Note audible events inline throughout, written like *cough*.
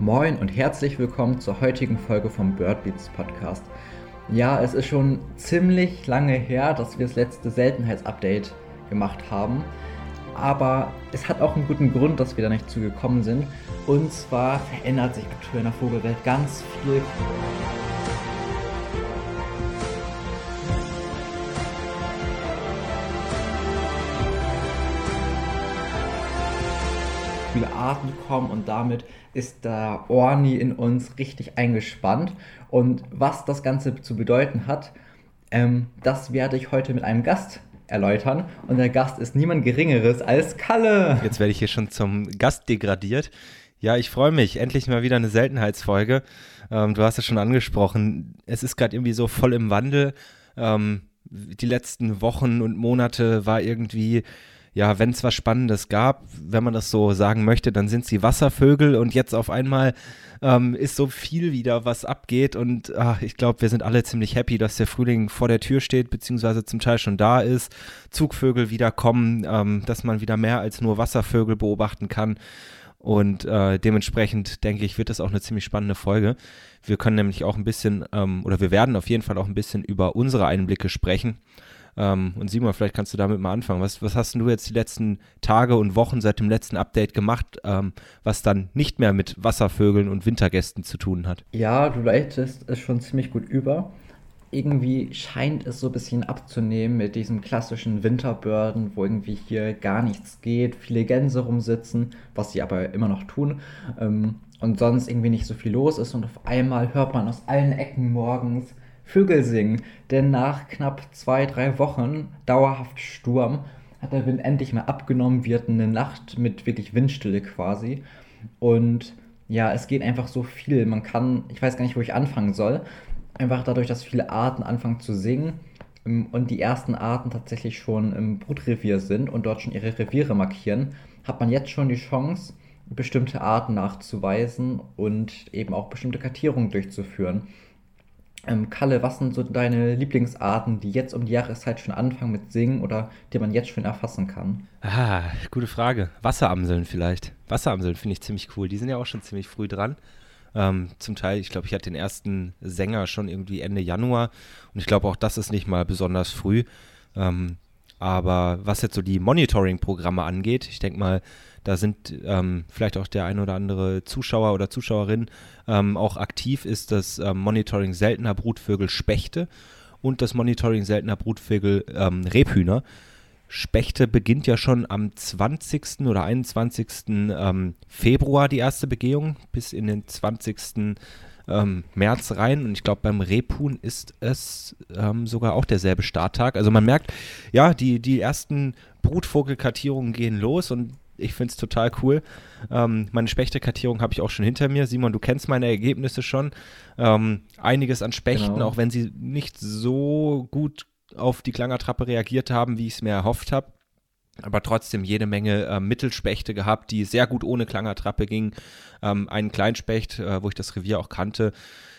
Moin und herzlich willkommen zur heutigen Folge vom Birdbeats Podcast. Ja, es ist schon ziemlich lange her, dass wir das letzte Seltenheitsupdate gemacht haben. Aber es hat auch einen guten Grund, dass wir da nicht zugekommen sind. Und zwar verändert sich aktuell in der Vogelwelt ganz viel. Arten kommen und damit ist der Orni in uns richtig eingespannt. Und was das Ganze zu bedeuten hat, ähm, das werde ich heute mit einem Gast erläutern. Und der Gast ist niemand Geringeres als Kalle. Jetzt werde ich hier schon zum Gast degradiert. Ja, ich freue mich. Endlich mal wieder eine Seltenheitsfolge. Ähm, du hast es schon angesprochen. Es ist gerade irgendwie so voll im Wandel. Ähm, die letzten Wochen und Monate war irgendwie ja, wenn es was Spannendes gab, wenn man das so sagen möchte, dann sind sie Wasservögel und jetzt auf einmal ähm, ist so viel wieder, was abgeht und ach, ich glaube, wir sind alle ziemlich happy, dass der Frühling vor der Tür steht, beziehungsweise zum Teil schon da ist, Zugvögel wieder kommen, ähm, dass man wieder mehr als nur Wasservögel beobachten kann. Und äh, dementsprechend denke ich, wird das auch eine ziemlich spannende Folge. Wir können nämlich auch ein bisschen, ähm, oder wir werden auf jeden Fall auch ein bisschen über unsere Einblicke sprechen. Ähm, und Simon, vielleicht kannst du damit mal anfangen. Was, was hast du jetzt die letzten Tage und Wochen seit dem letzten Update gemacht, ähm, was dann nicht mehr mit Wasservögeln und Wintergästen zu tun hat? Ja, du leitest es schon ziemlich gut über. Irgendwie scheint es so ein bisschen abzunehmen mit diesem klassischen Winterbörden, wo irgendwie hier gar nichts geht, viele Gänse rumsitzen, was sie aber immer noch tun. Ähm, und sonst irgendwie nicht so viel los ist und auf einmal hört man aus allen Ecken morgens Vögel singen. Denn nach knapp zwei, drei Wochen dauerhaft Sturm hat der Wind endlich mal abgenommen, wird eine Nacht mit wirklich Windstille quasi. Und ja, es geht einfach so viel. Man kann, ich weiß gar nicht, wo ich anfangen soll. Einfach dadurch, dass viele Arten anfangen zu singen ähm, und die ersten Arten tatsächlich schon im Brutrevier sind und dort schon ihre Reviere markieren, hat man jetzt schon die Chance, bestimmte Arten nachzuweisen und eben auch bestimmte Kartierungen durchzuführen. Ähm, Kalle, was sind so deine Lieblingsarten, die jetzt um die Jahreszeit schon anfangen mit Singen oder die man jetzt schon erfassen kann? Ah, gute Frage. Wasseramseln vielleicht. Wasseramseln finde ich ziemlich cool. Die sind ja auch schon ziemlich früh dran. Ähm, zum Teil, ich glaube, ich hatte den ersten Sänger schon irgendwie Ende Januar und ich glaube auch das ist nicht mal besonders früh. Ähm, aber was jetzt so die Monitoring-Programme angeht, ich denke mal, da sind ähm, vielleicht auch der ein oder andere Zuschauer oder Zuschauerin ähm, auch aktiv, ist das ähm, Monitoring seltener Brutvögel Spechte und das Monitoring seltener Brutvögel ähm, Rebhühner. Spechte beginnt ja schon am 20. oder 21. Ähm, Februar die erste Begehung bis in den 20 ähm, März rein. Und ich glaube, beim Rebhuhn ist es ähm, sogar auch derselbe Starttag. Also man merkt, ja, die, die ersten Brutvogelkartierungen gehen los und ich finde es total cool. Ähm, meine Spechtekartierung habe ich auch schon hinter mir. Simon, du kennst meine Ergebnisse schon. Ähm, einiges an Spechten, genau. auch wenn sie nicht so gut auf die Klangertrappe reagiert haben, wie ich es mir erhofft habe aber trotzdem jede Menge äh, Mittelspechte gehabt, die sehr gut ohne Klangertrappe gingen. Ähm, einen Kleinspecht, äh, wo ich das Revier auch kannte.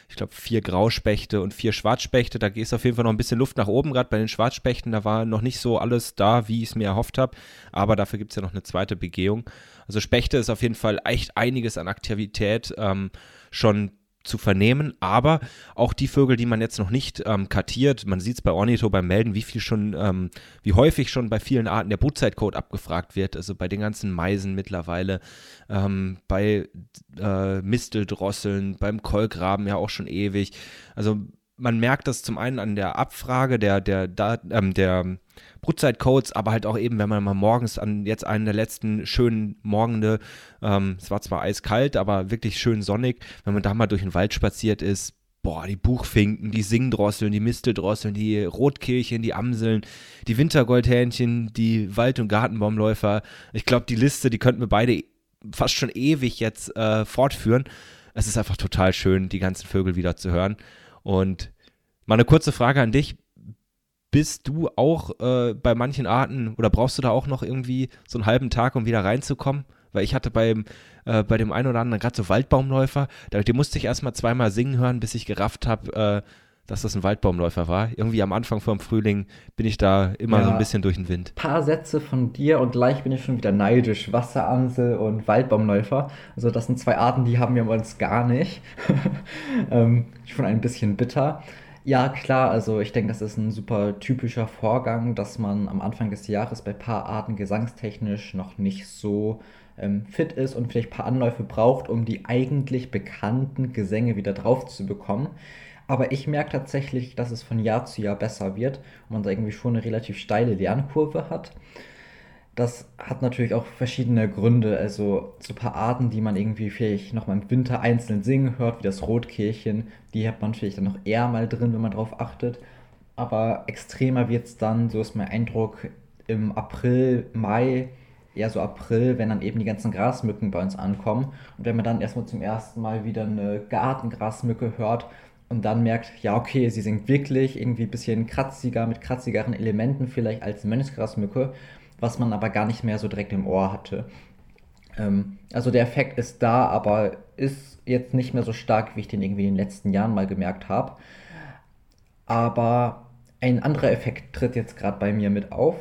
Ich glaube, vier Grauspechte und vier Schwarzspechte. Da ist auf jeden Fall noch ein bisschen Luft nach oben, gerade bei den Schwarzspechten. Da war noch nicht so alles da, wie ich es mir erhofft habe. Aber dafür gibt es ja noch eine zweite Begehung. Also Spechte ist auf jeden Fall echt einiges an Aktivität ähm, schon zu vernehmen, aber auch die Vögel, die man jetzt noch nicht ähm, kartiert, man sieht es bei Ornitho beim Melden, wie viel schon, ähm, wie häufig schon bei vielen Arten der Brutzeitcode abgefragt wird, also bei den ganzen Meisen mittlerweile, ähm, bei äh, Misteldrosseln, beim Kolkraben ja auch schon ewig. Also man merkt das zum einen an der Abfrage der, der, der, ähm, der Brutzeitcodes, aber halt auch eben, wenn man mal morgens an jetzt einen der letzten schönen Morgende, ähm, es war zwar eiskalt, aber wirklich schön sonnig, wenn man da mal durch den Wald spaziert ist, boah, die Buchfinken, die Singdrosseln, die Misteldrosseln, die Rotkehlchen, die Amseln, die Wintergoldhähnchen, die Wald- und Gartenbaumläufer. Ich glaube, die Liste, die könnten wir beide fast schon ewig jetzt äh, fortführen. Es ist einfach total schön, die ganzen Vögel wieder zu hören. Und mal eine kurze Frage an dich bist du auch äh, bei manchen Arten oder brauchst du da auch noch irgendwie so einen halben Tag, um wieder reinzukommen? Weil ich hatte beim, äh, bei dem einen oder anderen gerade so Waldbaumläufer, da, musste ich erstmal zweimal singen hören, bis ich gerafft habe, äh, dass das ein Waldbaumläufer war. Irgendwie am Anfang vom Frühling bin ich da immer ja, so ein bisschen durch den Wind. Paar Sätze von dir und gleich bin ich schon wieder neidisch. Wasseransel und Waldbaumläufer. Also das sind zwei Arten, die haben wir bei uns gar nicht. *laughs* ähm, schon ein bisschen bitter. Ja, klar, also ich denke, das ist ein super typischer Vorgang, dass man am Anfang des Jahres bei paar Arten gesangstechnisch noch nicht so ähm, fit ist und vielleicht ein paar Anläufe braucht, um die eigentlich bekannten Gesänge wieder drauf zu bekommen. Aber ich merke tatsächlich, dass es von Jahr zu Jahr besser wird und man da irgendwie schon eine relativ steile Lernkurve hat. Das hat natürlich auch verschiedene Gründe. Also so ein paar Arten, die man irgendwie vielleicht noch mal im Winter einzeln singen hört, wie das Rotkehlchen, die hat man vielleicht dann noch eher mal drin, wenn man drauf achtet. Aber extremer wird es dann, so ist mein Eindruck, im April, Mai, eher so April, wenn dann eben die ganzen Grasmücken bei uns ankommen. Und wenn man dann erstmal zum ersten Mal wieder eine Gartengrasmücke hört, und dann merkt, ja, okay, sie singt wirklich irgendwie ein bisschen kratziger, mit kratzigeren Elementen vielleicht als Mönchsgrasmücke, was man aber gar nicht mehr so direkt im Ohr hatte. Ähm, also der Effekt ist da, aber ist jetzt nicht mehr so stark, wie ich den irgendwie in den letzten Jahren mal gemerkt habe. Aber ein anderer Effekt tritt jetzt gerade bei mir mit auf.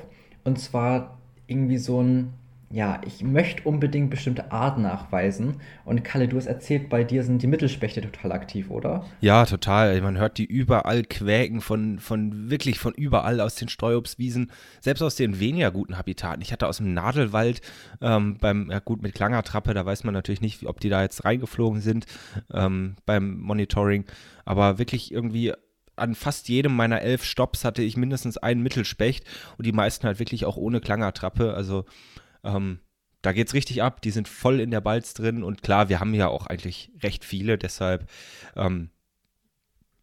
Und zwar irgendwie so ein ja, ich möchte unbedingt bestimmte Arten nachweisen. Und Kalle, du hast erzählt, bei dir sind die Mittelspechte total aktiv, oder? Ja, total. Man hört die überall quäken, von, von wirklich von überall aus den Streuobstwiesen, selbst aus den weniger guten Habitaten. Ich hatte aus dem Nadelwald ähm, beim, ja gut, mit Klangertrappe, da weiß man natürlich nicht, ob die da jetzt reingeflogen sind ähm, beim Monitoring, aber wirklich irgendwie an fast jedem meiner elf Stops hatte ich mindestens einen Mittelspecht und die meisten halt wirklich auch ohne Klangertrappe. Also ähm, da es richtig ab, die sind voll in der Balz drin. Und klar, wir haben ja auch eigentlich recht viele, deshalb ähm,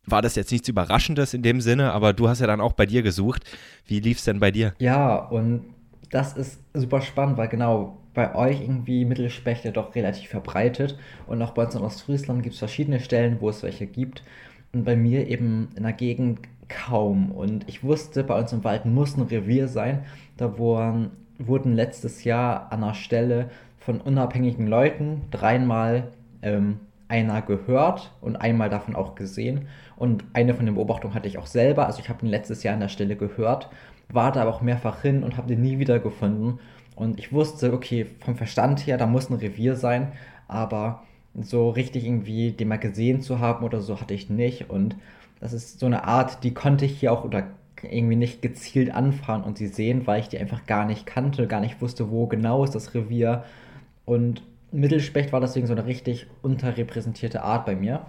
war das jetzt nichts Überraschendes in dem Sinne, aber du hast ja dann auch bei dir gesucht. Wie lief es denn bei dir? Ja, und das ist super spannend, weil genau bei euch irgendwie Mittelspechte doch relativ verbreitet. Und auch bei uns in Ostfriesland gibt es verschiedene Stellen, wo es welche gibt. Und bei mir eben in der Gegend kaum. Und ich wusste, bei uns im Wald muss ein Revier sein, da wurden wurden letztes Jahr an der Stelle von unabhängigen Leuten dreimal ähm, einer gehört und einmal davon auch gesehen. Und eine von den Beobachtungen hatte ich auch selber. Also ich habe ihn letztes Jahr an der Stelle gehört, war da aber auch mehrfach hin und habe den nie wieder gefunden. Und ich wusste, okay, vom Verstand her, da muss ein Revier sein, aber so richtig irgendwie den mal gesehen zu haben oder so hatte ich nicht. Und das ist so eine Art, die konnte ich hier auch oder irgendwie nicht gezielt anfahren und sie sehen, weil ich die einfach gar nicht kannte, gar nicht wusste, wo genau ist das Revier. Und Mittelspecht war deswegen so eine richtig unterrepräsentierte Art bei mir.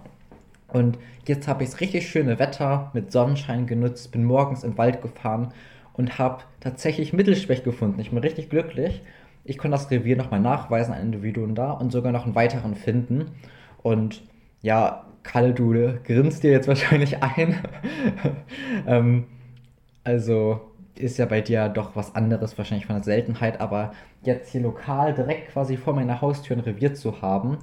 Und jetzt habe ich das richtig schöne Wetter mit Sonnenschein genutzt, bin morgens im Wald gefahren und habe tatsächlich Mittelspecht gefunden. Ich bin richtig glücklich. Ich konnte das Revier nochmal nachweisen, ein Individuum da und sogar noch einen weiteren finden. Und ja, Kalle, du grinst dir jetzt wahrscheinlich ein. *laughs* ähm, also ist ja bei dir doch was anderes wahrscheinlich von der Seltenheit, aber jetzt hier lokal direkt quasi vor meiner Haustür ein Revier zu haben,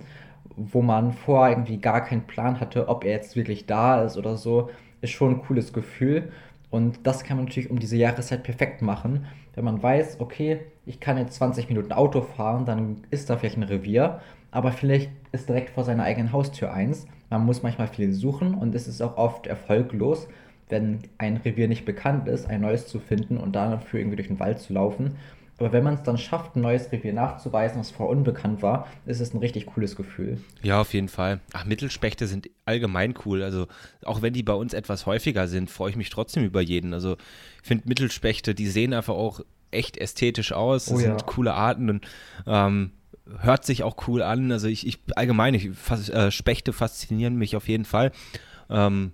wo man vorher irgendwie gar keinen Plan hatte, ob er jetzt wirklich da ist oder so, ist schon ein cooles Gefühl. Und das kann man natürlich um diese Jahreszeit perfekt machen, wenn man weiß, okay, ich kann jetzt 20 Minuten Auto fahren, dann ist da vielleicht ein Revier, aber vielleicht ist direkt vor seiner eigenen Haustür eins. Man muss manchmal viel suchen und es ist auch oft erfolglos wenn ein Revier nicht bekannt ist, ein neues zu finden und dafür irgendwie durch den Wald zu laufen. Aber wenn man es dann schafft, ein neues Revier nachzuweisen, was vorher unbekannt war, ist es ein richtig cooles Gefühl. Ja, auf jeden Fall. Ach, Mittelspechte sind allgemein cool. Also auch wenn die bei uns etwas häufiger sind, freue ich mich trotzdem über jeden. Also ich finde Mittelspechte, die sehen einfach auch echt ästhetisch aus. Das oh, sind ja. coole Arten und ähm, hört sich auch cool an. Also ich, ich allgemein, ich, äh, Spechte faszinieren mich auf jeden Fall. Ähm,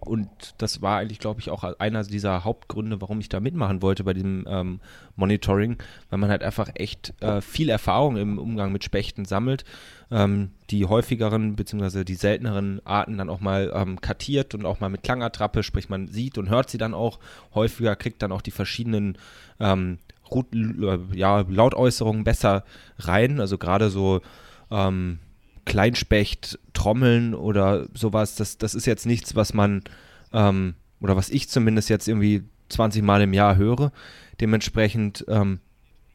und das war eigentlich, glaube ich, auch einer dieser Hauptgründe, warum ich da mitmachen wollte bei diesem ähm, Monitoring, weil man halt einfach echt äh, viel Erfahrung im Umgang mit Spechten sammelt, ähm, die häufigeren bzw. die selteneren Arten dann auch mal ähm, kartiert und auch mal mit Klangattrappe, sprich man sieht und hört sie dann auch häufiger, kriegt dann auch die verschiedenen ähm, ja, Lautäußerungen besser rein, also gerade so ähm, Kleinspecht, Trommeln oder sowas, das, das ist jetzt nichts, was man, ähm, oder was ich zumindest jetzt irgendwie 20 Mal im Jahr höre. Dementsprechend ähm,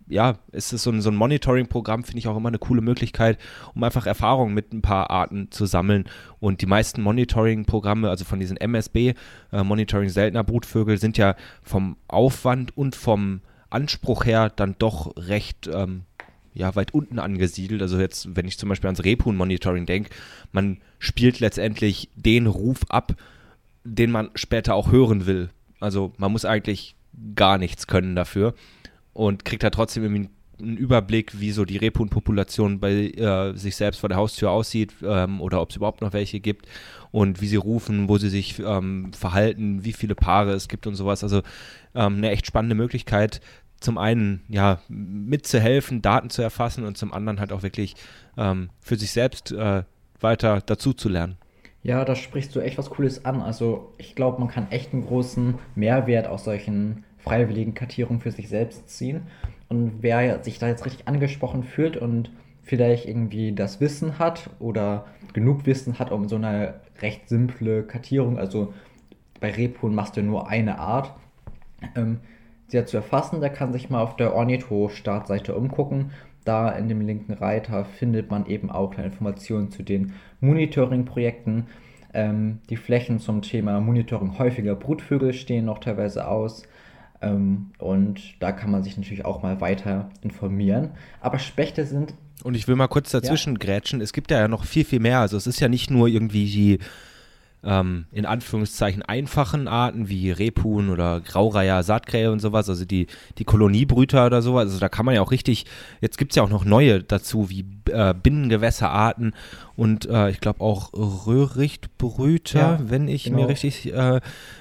ja, es ist so ein, so ein Monitoring-Programm, finde ich auch immer eine coole Möglichkeit, um einfach Erfahrungen mit ein paar Arten zu sammeln. Und die meisten Monitoring-Programme, also von diesen MSB, äh, Monitoring seltener Brutvögel, sind ja vom Aufwand und vom Anspruch her dann doch recht ähm, ja, weit unten angesiedelt. Also jetzt, wenn ich zum Beispiel ans Rebhuhn-Monitoring denke, man spielt letztendlich den Ruf ab, den man später auch hören will. Also man muss eigentlich gar nichts können dafür und kriegt da trotzdem irgendwie einen Überblick, wie so die Rebhuhnpopulation bei äh, sich selbst vor der Haustür aussieht ähm, oder ob es überhaupt noch welche gibt und wie sie rufen, wo sie sich ähm, verhalten, wie viele Paare es gibt und sowas. Also ähm, eine echt spannende Möglichkeit, zum einen ja mitzuhelfen, Daten zu erfassen und zum anderen halt auch wirklich ähm, für sich selbst äh, weiter dazu zu lernen. Ja, da sprichst du echt was Cooles an. Also ich glaube, man kann echt einen großen Mehrwert aus solchen freiwilligen Kartierungen für sich selbst ziehen. Und wer sich da jetzt richtig angesprochen fühlt und vielleicht irgendwie das Wissen hat oder genug Wissen hat, um so eine recht simple Kartierung, also bei Rebhuhn machst du nur eine Art, ähm, sehr zu erfassen, der kann sich mal auf der Ornitho-Startseite umgucken. Da in dem linken Reiter findet man eben auch Informationen zu den Monitoring-Projekten. Ähm, die Flächen zum Thema Monitoring häufiger Brutvögel stehen noch teilweise aus. Ähm, und da kann man sich natürlich auch mal weiter informieren. Aber Spechte sind. Und ich will mal kurz dazwischen ja. grätschen. Es gibt ja noch viel, viel mehr. Also es ist ja nicht nur irgendwie die ähm, in Anführungszeichen einfachen Arten wie Rebhuhn oder Graureiher, Saatkrähe und sowas, also die, die Koloniebrüter oder sowas. Also da kann man ja auch richtig, jetzt gibt es ja auch noch neue dazu, wie äh, Binnengewässerarten und äh, ich glaube auch Röhrichtbrüter, ja, wenn ich genau. mir richtig äh,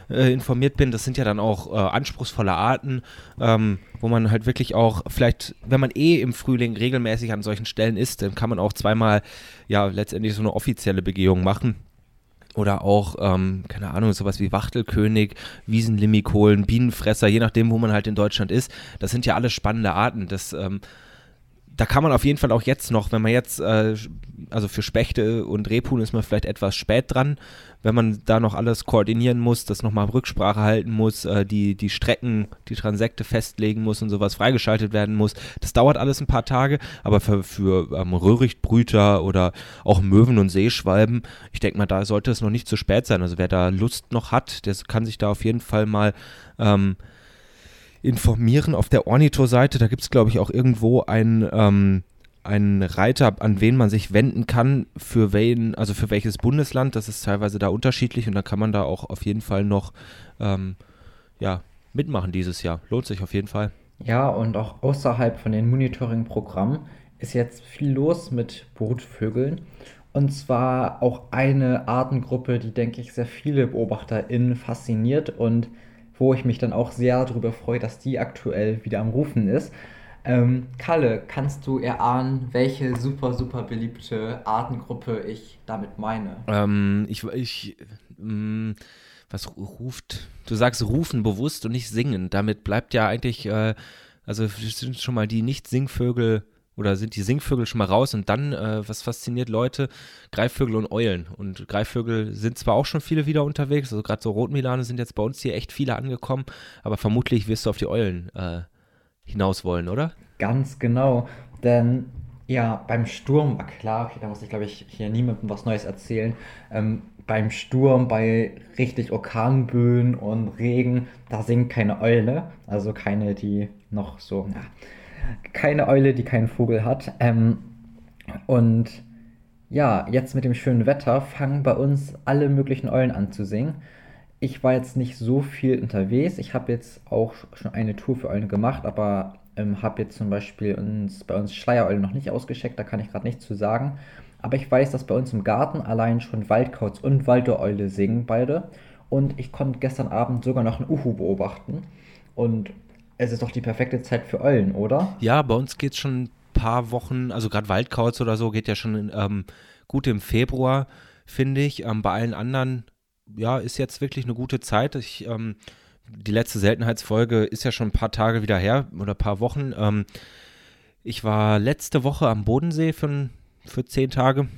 äh, informiert bin. Das sind ja dann auch äh, anspruchsvolle Arten, ähm, wo man halt wirklich auch vielleicht, wenn man eh im Frühling regelmäßig an solchen Stellen ist, dann kann man auch zweimal ja letztendlich so eine offizielle Begehung machen oder auch, ähm, keine Ahnung, sowas wie Wachtelkönig, Wiesenlimikolen, Bienenfresser, je nachdem, wo man halt in Deutschland ist. Das sind ja alles spannende Arten. Das ähm, da kann man auf jeden Fall auch jetzt noch, wenn man jetzt, äh, also für Spechte und Rebhuhn ist man vielleicht etwas spät dran, wenn man da noch alles koordinieren muss, das nochmal Rücksprache halten muss, äh, die, die Strecken, die Transekte festlegen muss und sowas freigeschaltet werden muss. Das dauert alles ein paar Tage, aber für, für ähm, Röhrichtbrüter oder auch Möwen und Seeschwalben, ich denke mal, da sollte es noch nicht zu spät sein. Also wer da Lust noch hat, der kann sich da auf jeden Fall mal ähm, informieren auf der Ornito-Seite. Da gibt es, glaube ich, auch irgendwo ein, ähm, einen Reiter, an wen man sich wenden kann, für wen, also für welches Bundesland. Das ist teilweise da unterschiedlich und da kann man da auch auf jeden Fall noch ähm, ja, mitmachen dieses Jahr. Lohnt sich auf jeden Fall. Ja, und auch außerhalb von den Monitoring-Programmen ist jetzt viel los mit Brutvögeln. Und zwar auch eine Artengruppe, die, denke ich, sehr viele BeobachterInnen fasziniert und wo ich mich dann auch sehr darüber freue, dass die aktuell wieder am Rufen ist. Ähm, Kalle, kannst du erahnen, welche super, super beliebte Artengruppe ich damit meine? Ähm, ich, ich, ähm, was ruft, du sagst rufen bewusst und nicht singen. Damit bleibt ja eigentlich, äh, also sind schon mal die Nicht-Singvögel oder sind die Singvögel schon mal raus und dann, äh, was fasziniert Leute? Greifvögel und Eulen. Und Greifvögel sind zwar auch schon viele wieder unterwegs, also gerade so Rotmilane sind jetzt bei uns hier echt viele angekommen, aber vermutlich wirst du auf die Eulen äh, hinaus wollen, oder? Ganz genau, denn ja, beim Sturm war klar, da muss ich glaube ich hier niemandem was Neues erzählen, ähm, beim Sturm, bei richtig Orkanböen und Regen, da singt keine Eule, also keine, die noch so, ja, keine Eule, die keinen Vogel hat. Ähm, und ja, jetzt mit dem schönen Wetter fangen bei uns alle möglichen Eulen an zu singen. Ich war jetzt nicht so viel unterwegs. Ich habe jetzt auch schon eine Tour für Eulen gemacht, aber ähm, habe jetzt zum Beispiel uns, bei uns Schleiereulen noch nicht ausgeschickt. Da kann ich gerade nichts zu sagen. Aber ich weiß, dass bei uns im Garten allein schon Waldkauz und Waldereule singen, beide. Und ich konnte gestern Abend sogar noch einen Uhu beobachten. Und es ist doch die perfekte Zeit für Eulen, oder? Ja, bei uns geht es schon ein paar Wochen, also gerade Waldkauz oder so geht ja schon ähm, gut im Februar, finde ich. Ähm, bei allen anderen, ja, ist jetzt wirklich eine gute Zeit. Ich, ähm, die letzte Seltenheitsfolge ist ja schon ein paar Tage wieder her oder ein paar Wochen. Ähm, ich war letzte Woche am Bodensee für, für zehn Tage.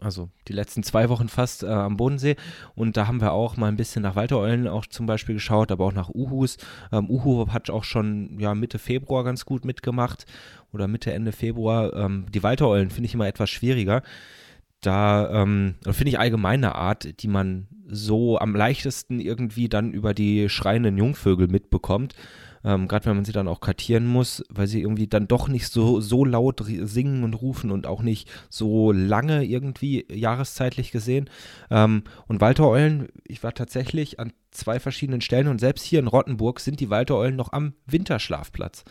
Also die letzten zwei Wochen fast äh, am Bodensee. Und da haben wir auch mal ein bisschen nach Waltereulen auch zum Beispiel geschaut, aber auch nach Uhus. Ähm, Uhu hat auch schon ja, Mitte Februar ganz gut mitgemacht oder Mitte, Ende Februar. Ähm, die Waltereulen finde ich immer etwas schwieriger. Da ähm, finde ich allgemeine Art, die man so am leichtesten irgendwie dann über die schreienden Jungvögel mitbekommt. Ähm, Gerade wenn man sie dann auch kartieren muss, weil sie irgendwie dann doch nicht so, so laut singen und rufen und auch nicht so lange irgendwie jahreszeitlich gesehen. Ähm, und Waltereulen, ich war tatsächlich an zwei verschiedenen Stellen und selbst hier in Rottenburg sind die Waltereulen noch am Winterschlafplatz.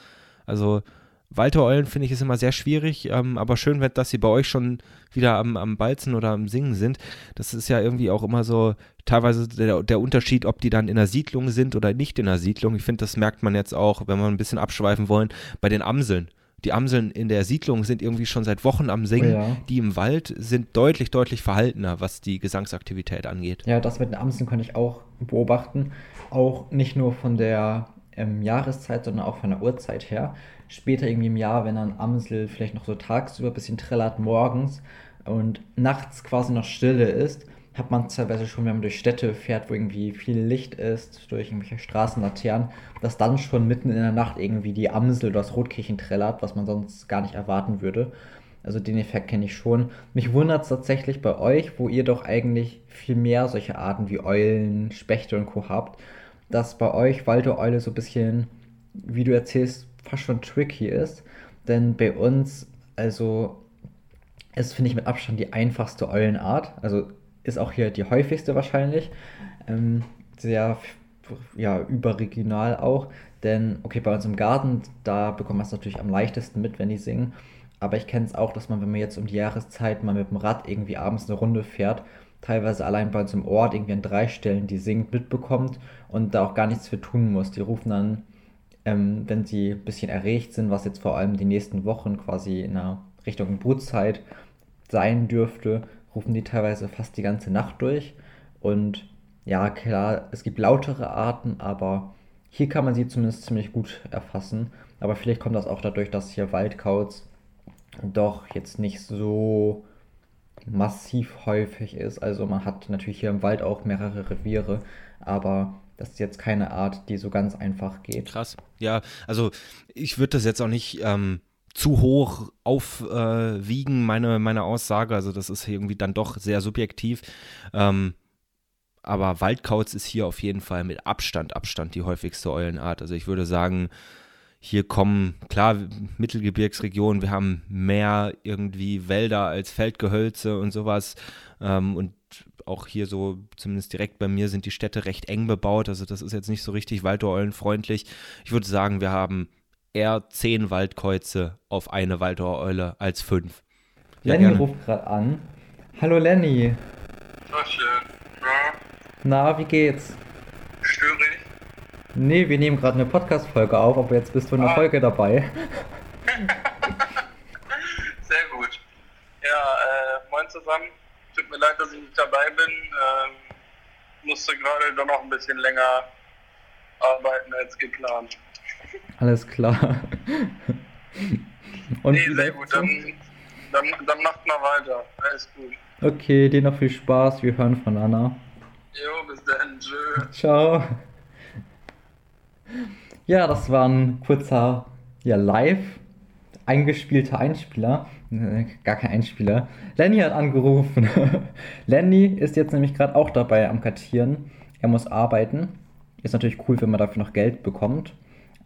Also Waltereulen finde ich ist immer sehr schwierig, ähm, aber schön, dass sie bei euch schon wieder am, am Balzen oder am Singen sind. Das ist ja irgendwie auch immer so teilweise der, der Unterschied, ob die dann in der Siedlung sind oder nicht in der Siedlung. Ich finde, das merkt man jetzt auch, wenn wir ein bisschen abschweifen wollen, bei den Amseln. Die Amseln in der Siedlung sind irgendwie schon seit Wochen am Singen. Ja. Die im Wald sind deutlich, deutlich verhaltener, was die Gesangsaktivität angeht. Ja, das mit den Amseln konnte ich auch beobachten. Auch nicht nur von der ähm, Jahreszeit, sondern auch von der Uhrzeit her später irgendwie im Jahr, wenn dann Amsel vielleicht noch so tagsüber ein bisschen trällert morgens und nachts quasi noch Stille ist, hat man teilweise schon, wenn man durch Städte fährt, wo irgendwie viel Licht ist, durch irgendwelche Straßenlaternen, dass dann schon mitten in der Nacht irgendwie die Amsel oder das Rotkehlchen trällert, was man sonst gar nicht erwarten würde. Also den Effekt kenne ich schon. Mich wundert es tatsächlich bei euch, wo ihr doch eigentlich viel mehr solche Arten wie Eulen, Spechte und Co. habt, dass bei euch Waldeeule so ein bisschen, wie du erzählst, fast schon tricky ist. Denn bei uns, also, ist, finde ich, mit Abstand die einfachste Eulenart. Also ist auch hier die häufigste wahrscheinlich. Ähm, sehr ja, überregional auch. Denn, okay, bei uns im Garten, da bekommt man es natürlich am leichtesten mit, wenn die singen. Aber ich kenne es auch, dass man, wenn man jetzt um die Jahreszeit mal mit dem Rad irgendwie abends eine Runde fährt, teilweise allein bei uns im Ort irgendwie an drei Stellen die singt mitbekommt und da auch gar nichts für tun muss. Die rufen dann ähm, wenn sie ein bisschen erregt sind, was jetzt vor allem die nächsten Wochen quasi in der Richtung Brutzeit sein dürfte, rufen die teilweise fast die ganze Nacht durch. Und ja, klar, es gibt lautere Arten, aber hier kann man sie zumindest ziemlich gut erfassen. Aber vielleicht kommt das auch dadurch, dass hier Waldkauz doch jetzt nicht so massiv häufig ist. Also man hat natürlich hier im Wald auch mehrere Reviere, aber das ist jetzt keine Art, die so ganz einfach geht. Krass. Ja, also ich würde das jetzt auch nicht ähm, zu hoch aufwiegen, äh, meine, meine Aussage. Also das ist irgendwie dann doch sehr subjektiv. Ähm, aber Waldkauz ist hier auf jeden Fall mit Abstand, Abstand die häufigste Eulenart. Also ich würde sagen, hier kommen, klar, Mittelgebirgsregionen, wir haben mehr irgendwie Wälder als Feldgehölze und sowas. Ähm, und auch hier so, zumindest direkt bei mir, sind die Städte recht eng bebaut. Also das ist jetzt nicht so richtig Waldoreulenfreundlich. Ich würde sagen, wir haben eher zehn Waldkreuze auf eine Waldoreule als fünf. Ja, Lenny gerne. ruft gerade an. Hallo Lenny. Tachchen. Ja. Na, wie geht's? Nee, wir nehmen gerade eine Podcast-Folge auf, aber jetzt bist du in der ah. Folge dabei. *laughs* Sehr gut. Ja, äh, moin zusammen. Tut mir leid, dass ich nicht dabei bin. Ähm, musste gerade doch noch ein bisschen länger arbeiten als geplant. Alles klar. Und nee, sehr gut. Dann, dann, dann macht mal weiter. Alles gut. Okay, dir noch viel Spaß. Wir hören von Anna. Jo, bis dann. Tschö. Ciao. Ja, das war ein kurzer ja, Live eingespielter Einspieler. Gar kein Einspieler. Lenny hat angerufen. *laughs* Lenny ist jetzt nämlich gerade auch dabei am Kartieren. Er muss arbeiten. Ist natürlich cool, wenn man dafür noch Geld bekommt.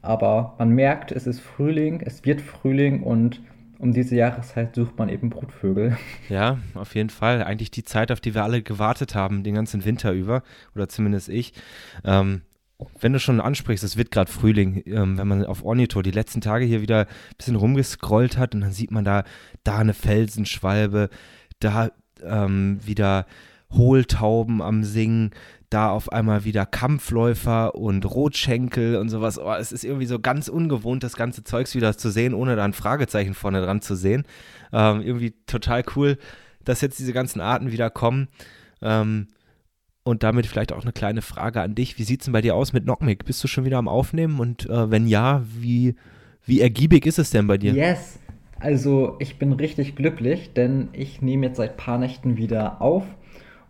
Aber man merkt, es ist Frühling, es wird Frühling und um diese Jahreszeit sucht man eben Brutvögel. *laughs* Ja, auf jeden Fall. Eigentlich die Zeit, auf die wir alle gewartet haben, den ganzen Winter über. Oder zumindest ich. Ähm, wenn du schon ansprichst, es wird gerade Frühling, ähm, wenn man auf Ornithor die letzten Tage hier wieder ein bisschen rumgescrollt hat und dann sieht man da, da eine Felsenschwalbe, da ähm, wieder Hohltauben am Singen, da auf einmal wieder Kampfläufer und Rotschenkel und sowas. Oh, es ist irgendwie so ganz ungewohnt, das ganze Zeugs wieder zu sehen, ohne da ein Fragezeichen vorne dran zu sehen. Ähm, irgendwie total cool, dass jetzt diese ganzen Arten wieder kommen. Ähm, und damit vielleicht auch eine kleine Frage an dich. Wie sieht es denn bei dir aus mit Knockmic? Bist du schon wieder am Aufnehmen? Und äh, wenn ja, wie, wie ergiebig ist es denn bei dir? Yes. Also ich bin richtig glücklich, denn ich nehme jetzt seit paar Nächten wieder auf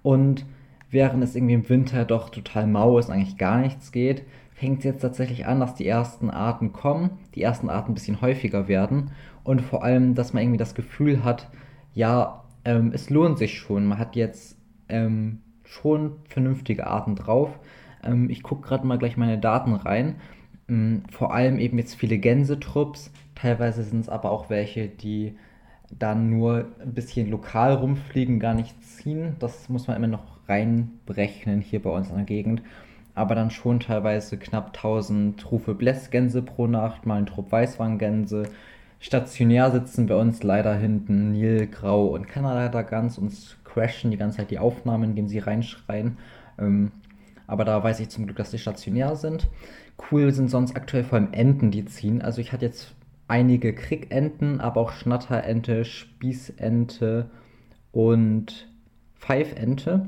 und während es irgendwie im Winter doch total mau ist, eigentlich gar nichts geht, fängt es jetzt tatsächlich an, dass die ersten Arten kommen, die ersten Arten ein bisschen häufiger werden und vor allem, dass man irgendwie das Gefühl hat, ja, ähm, es lohnt sich schon. Man hat jetzt ähm, schon vernünftige Arten drauf. Ähm, ich gucke gerade mal gleich meine Daten rein. Ähm, vor allem eben jetzt viele Gänsetrupps. Teilweise sind es aber auch welche, die dann nur ein bisschen lokal rumfliegen, gar nicht ziehen. Das muss man immer noch reinberechnen hier bei uns in der Gegend aber dann schon teilweise knapp 1000 Rufe Blässgänse pro Nacht, mal ein Trupp Weißwanggänse. Stationär sitzen bei uns leider hinten Nil, Grau und Kanada ganz und crashen die ganze Zeit die Aufnahmen, indem sie reinschreien. Ähm, aber da weiß ich zum Glück, dass die stationär sind. Cool sind sonst aktuell vor allem Enten, die ziehen. Also ich hatte jetzt einige Krickenten, aber auch Schnatterente, Spießente und Pfeifente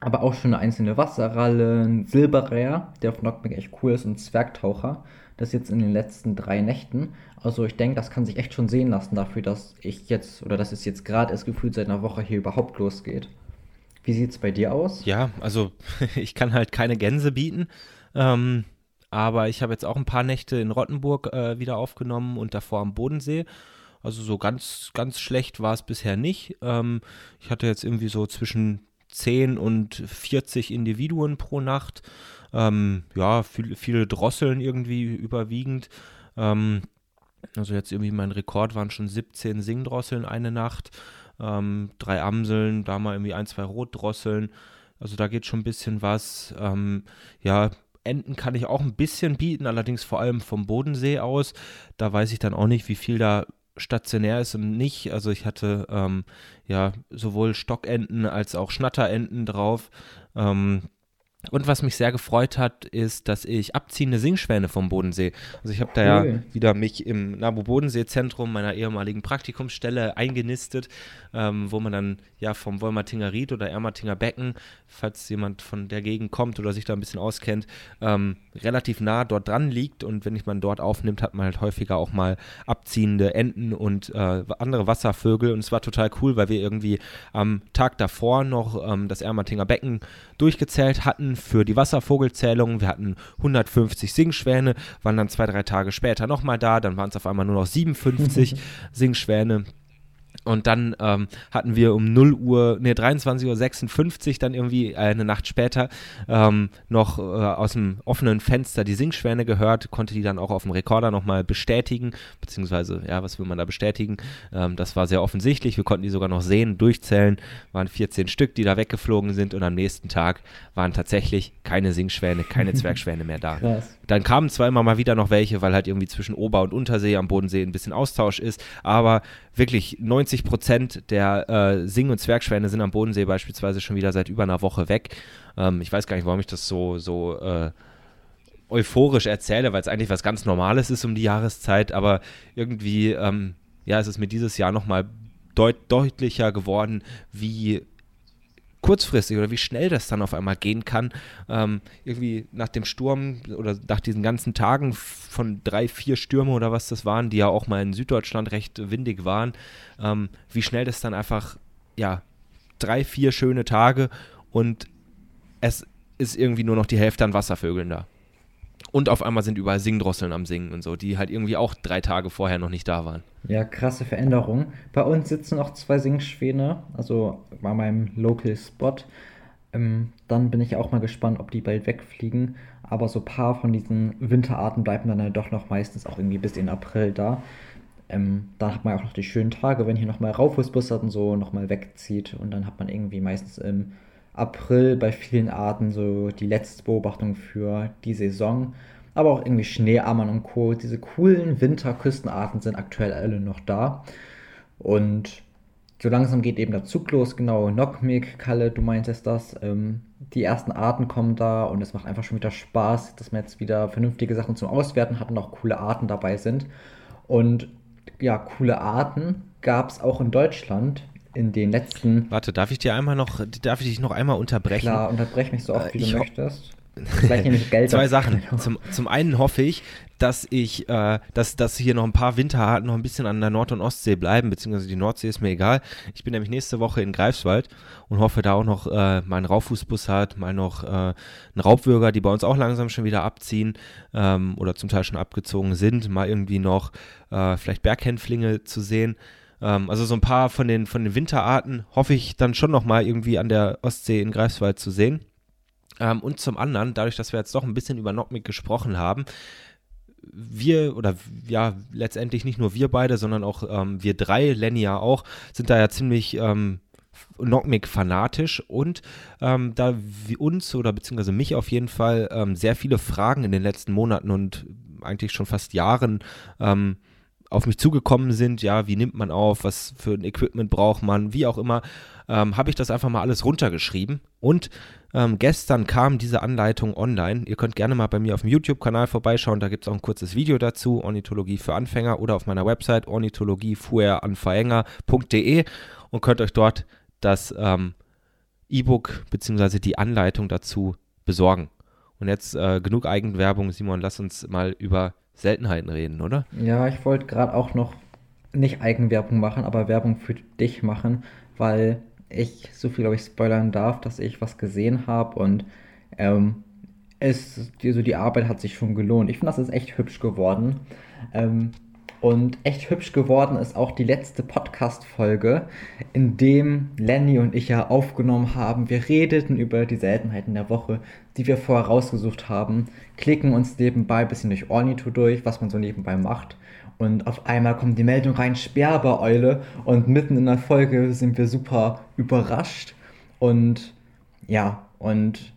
aber auch schon eine einzelne Wasserralle, ein Silberräher, der auf Knockback echt cool ist, und Zwergtaucher. Das jetzt in den letzten drei Nächten. Also ich denke, das kann sich echt schon sehen lassen dafür, dass ich jetzt, oder dass es jetzt gerade erst gefühlt seit einer Woche hier überhaupt losgeht. Wie sieht es bei dir aus? Ja, also *laughs* ich kann halt keine Gänse bieten. Ähm, aber ich habe jetzt auch ein paar Nächte in Rottenburg äh, wieder aufgenommen und davor am Bodensee. Also so ganz, ganz schlecht war es bisher nicht. Ähm, ich hatte jetzt irgendwie so zwischen 10 und 40 Individuen pro Nacht. Ähm, ja, viel, viele Drosseln irgendwie überwiegend. Ähm, also jetzt irgendwie mein Rekord waren schon 17 Singdrosseln eine Nacht, ähm, drei Amseln, da mal irgendwie ein, zwei Rotdrosseln. Also da geht schon ein bisschen was. Ähm, ja, Enten kann ich auch ein bisschen bieten, allerdings vor allem vom Bodensee aus. Da weiß ich dann auch nicht, wie viel da stationär ist und nicht. Also ich hatte ähm, ja sowohl Stockenten als auch Schnatterenten drauf. Ähm, und was mich sehr gefreut hat, ist, dass ich abziehende Singschwäne vom Bodensee. Also ich habe da ja wieder mich im Nabu Bodensee Zentrum meiner ehemaligen Praktikumsstelle eingenistet, ähm, wo man dann ja vom Wolmertinger Ried oder Ermatinger Becken, falls jemand von der Gegend kommt oder sich da ein bisschen auskennt, ähm, relativ nah dort dran liegt. Und wenn ich man dort aufnimmt, hat man halt häufiger auch mal abziehende Enten und äh, andere Wasservögel. Und es war total cool, weil wir irgendwie am Tag davor noch ähm, das Ermatinger Becken durchgezählt hatten für die Wasservogelzählung. Wir hatten 150 Singschwäne, waren dann zwei, drei Tage später nochmal da. Dann waren es auf einmal nur noch 57 *laughs* Singschwäne. Und dann ähm, hatten wir um 0 Uhr, ne, 23.56 Uhr dann irgendwie äh, eine Nacht später ähm, noch äh, aus dem offenen Fenster die Singschwäne gehört, konnte die dann auch auf dem Rekorder nochmal bestätigen, beziehungsweise, ja, was will man da bestätigen? Ähm, das war sehr offensichtlich, wir konnten die sogar noch sehen, durchzählen, waren 14 Stück, die da weggeflogen sind und am nächsten Tag waren tatsächlich keine Singschwäne, keine *laughs* Zwergschwäne mehr da. Krass. Dann kamen zwar immer mal wieder noch welche, weil halt irgendwie zwischen Ober- und Untersee am Bodensee ein bisschen Austausch ist, aber wirklich 90 Prozent der äh, Sing- und Zwergschwäne sind am Bodensee beispielsweise schon wieder seit über einer Woche weg. Ähm, ich weiß gar nicht, warum ich das so, so äh, euphorisch erzähle, weil es eigentlich was ganz Normales ist um die Jahreszeit, aber irgendwie, ähm, ja, ist es mir dieses Jahr nochmal deut deutlicher geworden, wie kurzfristig oder wie schnell das dann auf einmal gehen kann. Ähm, irgendwie nach dem Sturm oder nach diesen ganzen Tagen von drei, vier Stürme oder was das waren, die ja auch mal in Süddeutschland recht windig waren, ähm, wie schnell das dann einfach, ja, drei, vier schöne Tage und es ist irgendwie nur noch die Hälfte an Wasservögeln da. Und auf einmal sind überall Singdrosseln am Singen und so, die halt irgendwie auch drei Tage vorher noch nicht da waren. Ja, krasse Veränderung. Bei uns sitzen auch zwei Singschwäne, also bei meinem Local Spot. Ähm, dann bin ich auch mal gespannt, ob die bald wegfliegen. Aber so ein paar von diesen Winterarten bleiben dann halt doch noch meistens auch irgendwie bis in April da. Ähm, dann hat man auch noch die schönen Tage, wenn hier nochmal Raufußbussard und so nochmal wegzieht. Und dann hat man irgendwie meistens im April bei vielen Arten so die letzte Beobachtung für die Saison. Aber auch irgendwie Schneeammern und Co. Diese coolen Winterküstenarten sind aktuell alle noch da. Und so langsam geht eben der Zug los, genau. Nockmig, Kalle, du meintest das. Ähm, die ersten Arten kommen da und es macht einfach schon wieder Spaß, dass man jetzt wieder vernünftige Sachen zum Auswerten hat und auch coole Arten dabei sind. Und ja, coole Arten gab es auch in Deutschland in den letzten. Warte, darf ich dir einmal noch, darf ich dich noch einmal unterbrechen? Klar, unterbrech mich so oft, wie äh, du möchtest. *laughs* Zwei Sachen. Zum, zum einen hoffe ich, dass ich, äh, dass, dass hier noch ein paar Winterharten noch ein bisschen an der Nord- und Ostsee bleiben, beziehungsweise die Nordsee ist mir egal. Ich bin nämlich nächste Woche in Greifswald und hoffe da auch noch äh, mal einen Rauffußbus hat, mal noch äh, einen Raubwürger, die bei uns auch langsam schon wieder abziehen ähm, oder zum Teil schon abgezogen sind, mal irgendwie noch äh, vielleicht Berghänflinge zu sehen. Ähm, also so ein paar von den, von den Winterarten hoffe ich dann schon noch mal irgendwie an der Ostsee in Greifswald zu sehen. Ähm, und zum anderen, dadurch, dass wir jetzt doch ein bisschen über Nockmick gesprochen haben, wir oder ja, letztendlich nicht nur wir beide, sondern auch ähm, wir drei, Lenny ja auch, sind da ja ziemlich ähm, Knockmick fanatisch und ähm, da uns oder beziehungsweise mich auf jeden Fall ähm, sehr viele Fragen in den letzten Monaten und eigentlich schon fast Jahren ähm, auf mich zugekommen sind, ja, wie nimmt man auf, was für ein Equipment braucht man, wie auch immer, ähm, habe ich das einfach mal alles runtergeschrieben und ähm, gestern kam diese Anleitung online. Ihr könnt gerne mal bei mir auf dem YouTube-Kanal vorbeischauen, da gibt es auch ein kurzes Video dazu, Ornithologie für Anfänger oder auf meiner Website ornithologiefueranfänger.de und könnt euch dort das ähm, E-Book bzw. die Anleitung dazu besorgen. Und jetzt äh, genug Eigenwerbung, Simon, lass uns mal über Seltenheiten reden, oder? Ja, ich wollte gerade auch noch nicht Eigenwerbung machen, aber Werbung für dich machen, weil ich so viel, glaube ich, spoilern darf, dass ich was gesehen habe und ähm, es, also die Arbeit hat sich schon gelohnt. Ich finde, das ist echt hübsch geworden. Ähm, und echt hübsch geworden ist auch die letzte Podcast-Folge, in dem Lenny und ich ja aufgenommen haben. Wir redeten über die Seltenheiten der Woche, die wir vorher rausgesucht haben, klicken uns nebenbei ein bisschen durch Ornito durch, was man so nebenbei macht. Und auf einmal kommt die Meldung rein, Sperbereule. Und mitten in der Folge sind wir super überrascht. Und ja, und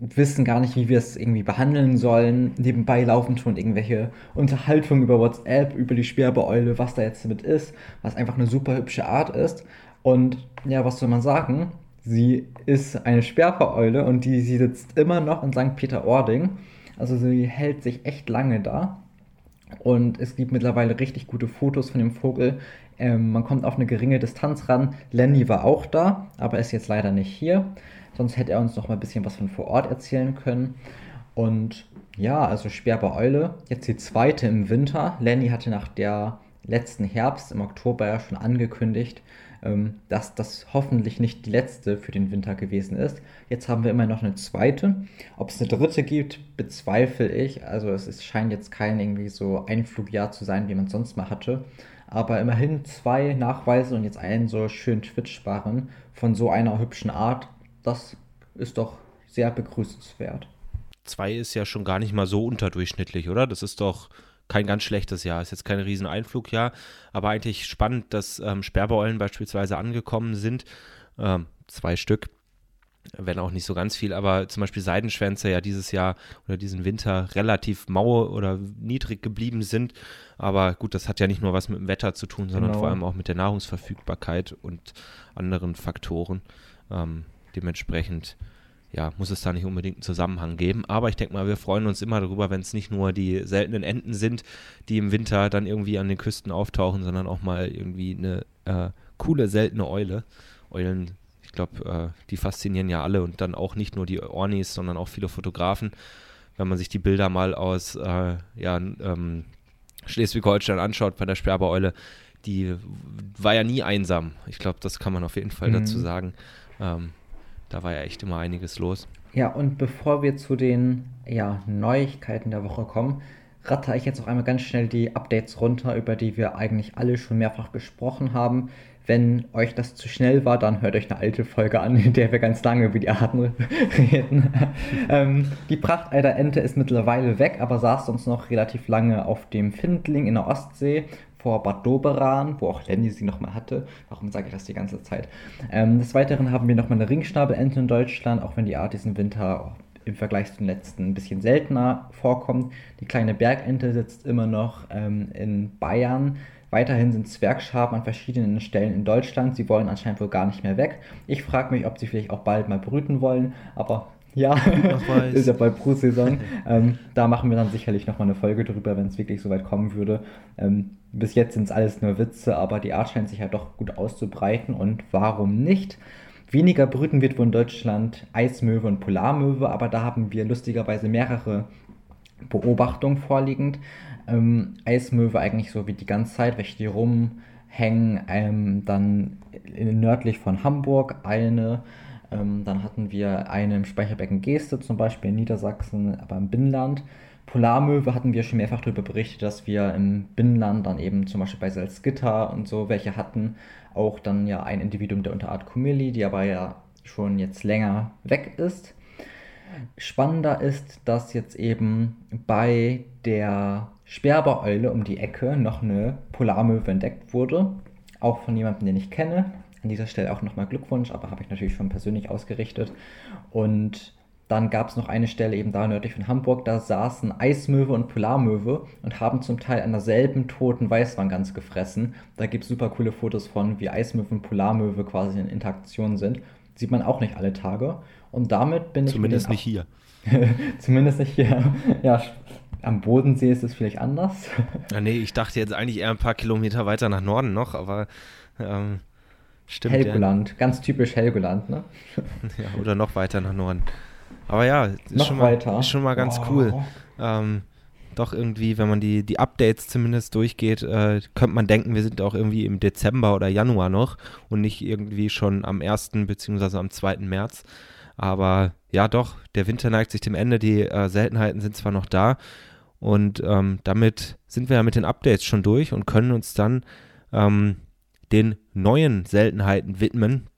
wissen gar nicht, wie wir es irgendwie behandeln sollen. Nebenbei laufen schon irgendwelche Unterhaltungen über WhatsApp, über die Sperbeeule, was da jetzt damit ist, was einfach eine super hübsche Art ist. Und ja, was soll man sagen? Sie ist eine Sperbeeule und die, sie sitzt immer noch in St. Peter-Ording. Also sie hält sich echt lange da. Und es gibt mittlerweile richtig gute Fotos von dem Vogel. Ähm, man kommt auf eine geringe Distanz ran. Lenny war auch da, aber ist jetzt leider nicht hier. Sonst hätte er uns noch mal ein bisschen was von vor Ort erzählen können. Und ja, also Sperber Eule, jetzt die zweite im Winter. Lenny hatte nach der letzten Herbst im Oktober ja schon angekündigt, ähm, dass das hoffentlich nicht die letzte für den Winter gewesen ist. Jetzt haben wir immer noch eine zweite. Ob es eine dritte gibt, bezweifle ich. Also es ist, scheint jetzt kein irgendwie so Einflugjahr zu sein, wie man sonst mal hatte. Aber immerhin zwei Nachweise und jetzt einen so schön twitchbaren von so einer hübschen Art das ist doch sehr begrüßenswert. Zwei ist ja schon gar nicht mal so unterdurchschnittlich, oder? Das ist doch kein ganz schlechtes Jahr. Ist jetzt kein riesen Einflugjahr, aber eigentlich spannend, dass ähm, Sperrbeulen beispielsweise angekommen sind. Ähm, zwei Stück, wenn auch nicht so ganz viel, aber zum Beispiel Seidenschwänze ja dieses Jahr oder diesen Winter relativ mau oder niedrig geblieben sind. Aber gut, das hat ja nicht nur was mit dem Wetter zu tun, sondern genau. vor allem auch mit der Nahrungsverfügbarkeit und anderen Faktoren. Ähm, Dementsprechend ja, muss es da nicht unbedingt einen Zusammenhang geben. Aber ich denke mal, wir freuen uns immer darüber, wenn es nicht nur die seltenen Enten sind, die im Winter dann irgendwie an den Küsten auftauchen, sondern auch mal irgendwie eine äh, coole, seltene Eule. Eulen, ich glaube, äh, die faszinieren ja alle und dann auch nicht nur die Ornis, sondern auch viele Fotografen. Wenn man sich die Bilder mal aus äh, ja, ähm, Schleswig-Holstein anschaut bei der Sperbereule, die war ja nie einsam. Ich glaube, das kann man auf jeden Fall mhm. dazu sagen. Ähm, da war ja echt immer einiges los. Ja, und bevor wir zu den ja, Neuigkeiten der Woche kommen, ratter ich jetzt noch einmal ganz schnell die Updates runter, über die wir eigentlich alle schon mehrfach gesprochen haben. Wenn euch das zu schnell war, dann hört euch eine alte Folge an, *laughs* in der wir ganz lange über die Arten *laughs* reden. *laughs* ähm, die Prachteiderente ist mittlerweile weg, aber saß uns noch relativ lange auf dem Findling in der Ostsee vor Bad Doberan, wo auch Lenny sie nochmal hatte. Warum sage ich das die ganze Zeit? Ähm, des Weiteren haben wir nochmal eine Ringschnabelente in Deutschland, auch wenn die Art diesen Winter im Vergleich zum letzten ein bisschen seltener vorkommt. Die kleine Bergente sitzt immer noch ähm, in Bayern. Weiterhin sind Zwergschaben an verschiedenen Stellen in Deutschland. Sie wollen anscheinend wohl gar nicht mehr weg. Ich frage mich, ob sie vielleicht auch bald mal brüten wollen, aber ja, *laughs* ist ja bei Brutsaison. *laughs* ähm, da machen wir dann sicherlich nochmal eine Folge drüber, wenn es wirklich so weit kommen würde. Ähm, bis jetzt sind es alles nur Witze, aber die Art scheint sich ja doch gut auszubreiten und warum nicht? weniger brüten wird, wo in Deutschland Eismöwe und Polarmöwe, aber da haben wir lustigerweise mehrere Beobachtungen vorliegend. Ähm, Eismöwe eigentlich so wie die ganze Zeit, welche die rumhängen, ähm, dann nördlich von Hamburg eine, ähm, dann hatten wir eine im Speicherbecken Geste, zum Beispiel in Niedersachsen, aber im Binnenland. Polarmöwe hatten wir schon mehrfach darüber berichtet, dass wir im Binnenland dann eben zum Beispiel bei Salzgitter und so welche hatten. Auch dann ja ein Individuum der Unterart Kumili, die aber ja schon jetzt länger weg ist. Spannender ist, dass jetzt eben bei der Sperbereule um die Ecke noch eine Polarmöwe entdeckt wurde. Auch von jemandem, den ich kenne. An dieser Stelle auch nochmal Glückwunsch, aber habe ich natürlich schon persönlich ausgerichtet. Und dann gab es noch eine Stelle eben da nördlich von Hamburg, da saßen Eismöwe und Polarmöwe und haben zum Teil an derselben toten Weißwanggans gefressen. Da gibt es super coole Fotos von, wie Eismöwe und Polarmöwe quasi in Interaktion sind. Sieht man auch nicht alle Tage. Und damit bin ich. Zumindest nicht hier. *laughs* Zumindest nicht hier. Ja, am Bodensee ist es vielleicht anders. Ja, nee, ich dachte jetzt eigentlich eher ein paar Kilometer weiter nach Norden noch, aber ähm, stimmt. Helgoland, ja. ganz typisch Helgoland, ne? *laughs* Ja, oder noch weiter nach Norden. Aber ja, ist, schon. Mal, ist schon mal ganz wow. cool. Ähm, doch irgendwie, wenn man die, die Updates zumindest durchgeht, äh, könnte man denken, wir sind auch irgendwie im Dezember oder Januar noch und nicht irgendwie schon am 1. bzw. am 2. März. Aber ja, doch, der Winter neigt sich dem Ende. Die äh, Seltenheiten sind zwar noch da und ähm, damit sind wir ja mit den Updates schon durch und können uns dann ähm, den neuen Seltenheiten widmen.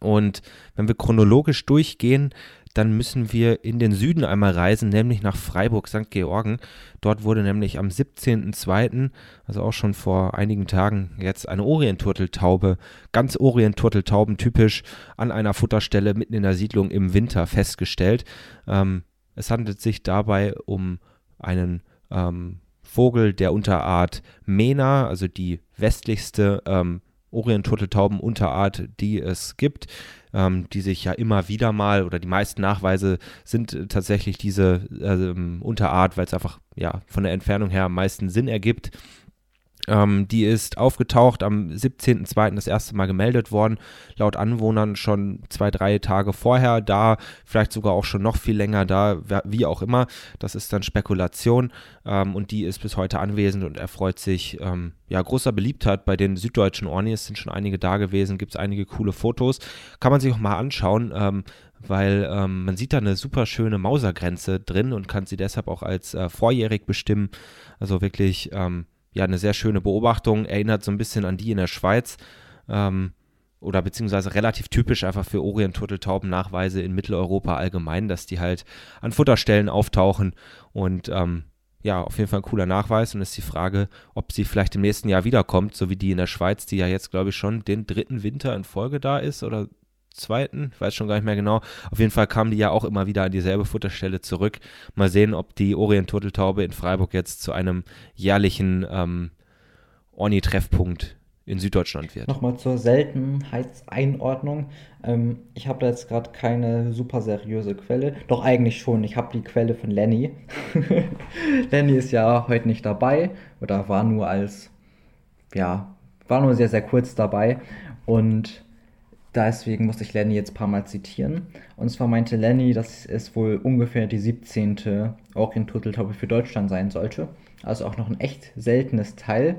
Und wenn wir chronologisch durchgehen, dann müssen wir in den Süden einmal reisen, nämlich nach Freiburg St. Georgen. Dort wurde nämlich am 17.02., also auch schon vor einigen Tagen, jetzt eine Orientturteltaube, ganz Orientturteltauben typisch, an einer Futterstelle mitten in der Siedlung im Winter festgestellt. Ähm, es handelt sich dabei um einen ähm, Vogel der Unterart Mena, also die westlichste ähm, Orientturteltaubenunterart, die es gibt ähm, die sich ja immer wieder mal oder die meisten Nachweise sind tatsächlich diese äh, Unterart, weil es einfach ja von der Entfernung her am meisten Sinn ergibt. Ähm, die ist aufgetaucht am 17.02. das erste Mal gemeldet worden, laut Anwohnern schon zwei, drei Tage vorher da, vielleicht sogar auch schon noch viel länger da, wie auch immer. Das ist dann Spekulation ähm, und die ist bis heute anwesend und erfreut sich ähm, ja, großer Beliebtheit bei den süddeutschen Ornis, sind schon einige da gewesen, gibt es einige coole Fotos. Kann man sich auch mal anschauen, ähm, weil ähm, man sieht da eine super schöne Mausergrenze drin und kann sie deshalb auch als äh, vorjährig bestimmen. Also wirklich ähm, ja, eine sehr schöne Beobachtung, erinnert so ein bisschen an die in der Schweiz. Ähm, oder beziehungsweise relativ typisch einfach für Orient-Turteltauben-Nachweise in Mitteleuropa allgemein, dass die halt an Futterstellen auftauchen und ähm, ja, auf jeden Fall ein cooler Nachweis und ist die Frage, ob sie vielleicht im nächsten Jahr wiederkommt, so wie die in der Schweiz, die ja jetzt, glaube ich, schon den dritten Winter in Folge da ist oder zweiten, ich weiß schon gar nicht mehr genau. Auf jeden Fall kamen die ja auch immer wieder an dieselbe Futterstelle zurück. Mal sehen, ob die Orient-Turteltaube in Freiburg jetzt zu einem jährlichen ähm, Orni-Treffpunkt in Süddeutschland wird. Nochmal zur Seltenheitseinordnung. Ähm, ich habe da jetzt gerade keine super seriöse Quelle. Doch eigentlich schon. Ich habe die Quelle von Lenny. *laughs* Lenny ist ja heute nicht dabei oder war nur als, ja, war nur sehr, sehr kurz dabei. Und Deswegen musste ich Lenny jetzt ein paar Mal zitieren. Und zwar meinte Lenny, dass es wohl ungefähr die 17. Orient-Turteltaube für Deutschland sein sollte. Also auch noch ein echt seltenes Teil.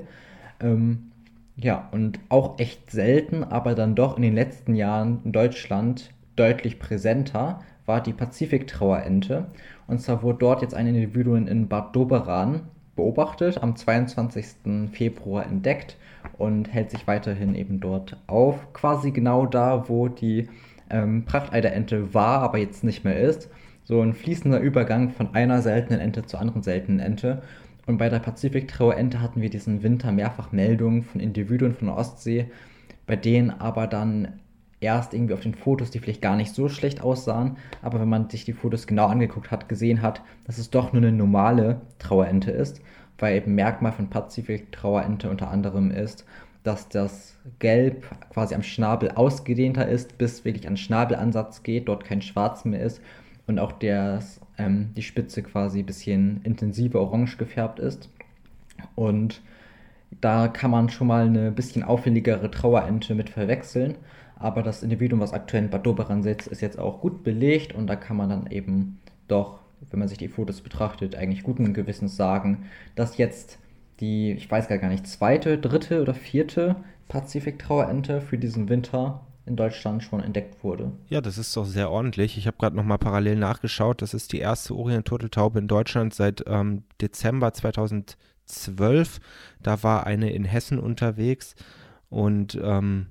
Ähm, ja, und auch echt selten, aber dann doch in den letzten Jahren in Deutschland deutlich präsenter war die Pazifiktrauerente. Und zwar wurde dort jetzt ein Individuum in Bad Doberan beobachtet, am 22. Februar entdeckt und hält sich weiterhin eben dort auf. Quasi genau da, wo die ähm, Prachteiderente war, aber jetzt nicht mehr ist. So ein fließender Übergang von einer seltenen Ente zur anderen seltenen Ente. Und bei der Pazifiktrauerente hatten wir diesen Winter mehrfach Meldungen von Individuen von der Ostsee, bei denen aber dann erst irgendwie auf den Fotos, die vielleicht gar nicht so schlecht aussahen, aber wenn man sich die Fotos genau angeguckt hat, gesehen hat, dass es doch nur eine normale Trauerente ist, weil eben Merkmal von Pazifik-Trauerente unter anderem ist, dass das Gelb quasi am Schnabel ausgedehnter ist, bis wirklich an Schnabelansatz geht, dort kein Schwarz mehr ist und auch der, ähm, die Spitze quasi ein bisschen intensiver orange gefärbt ist. Und da kann man schon mal eine bisschen auffälligere Trauerente mit verwechseln. Aber das Individuum, was aktuell in Bad Doberan sitzt, ist jetzt auch gut belegt und da kann man dann eben doch, wenn man sich die Fotos betrachtet, eigentlich guten Gewissens sagen, dass jetzt die, ich weiß gar nicht, zweite, dritte oder vierte Pazifik-Trauerente für diesen Winter in Deutschland schon entdeckt wurde. Ja, das ist doch sehr ordentlich. Ich habe gerade noch mal parallel nachgeschaut. Das ist die erste Orient-Turteltaube in Deutschland seit ähm, Dezember 2012. Da war eine in Hessen unterwegs und ähm,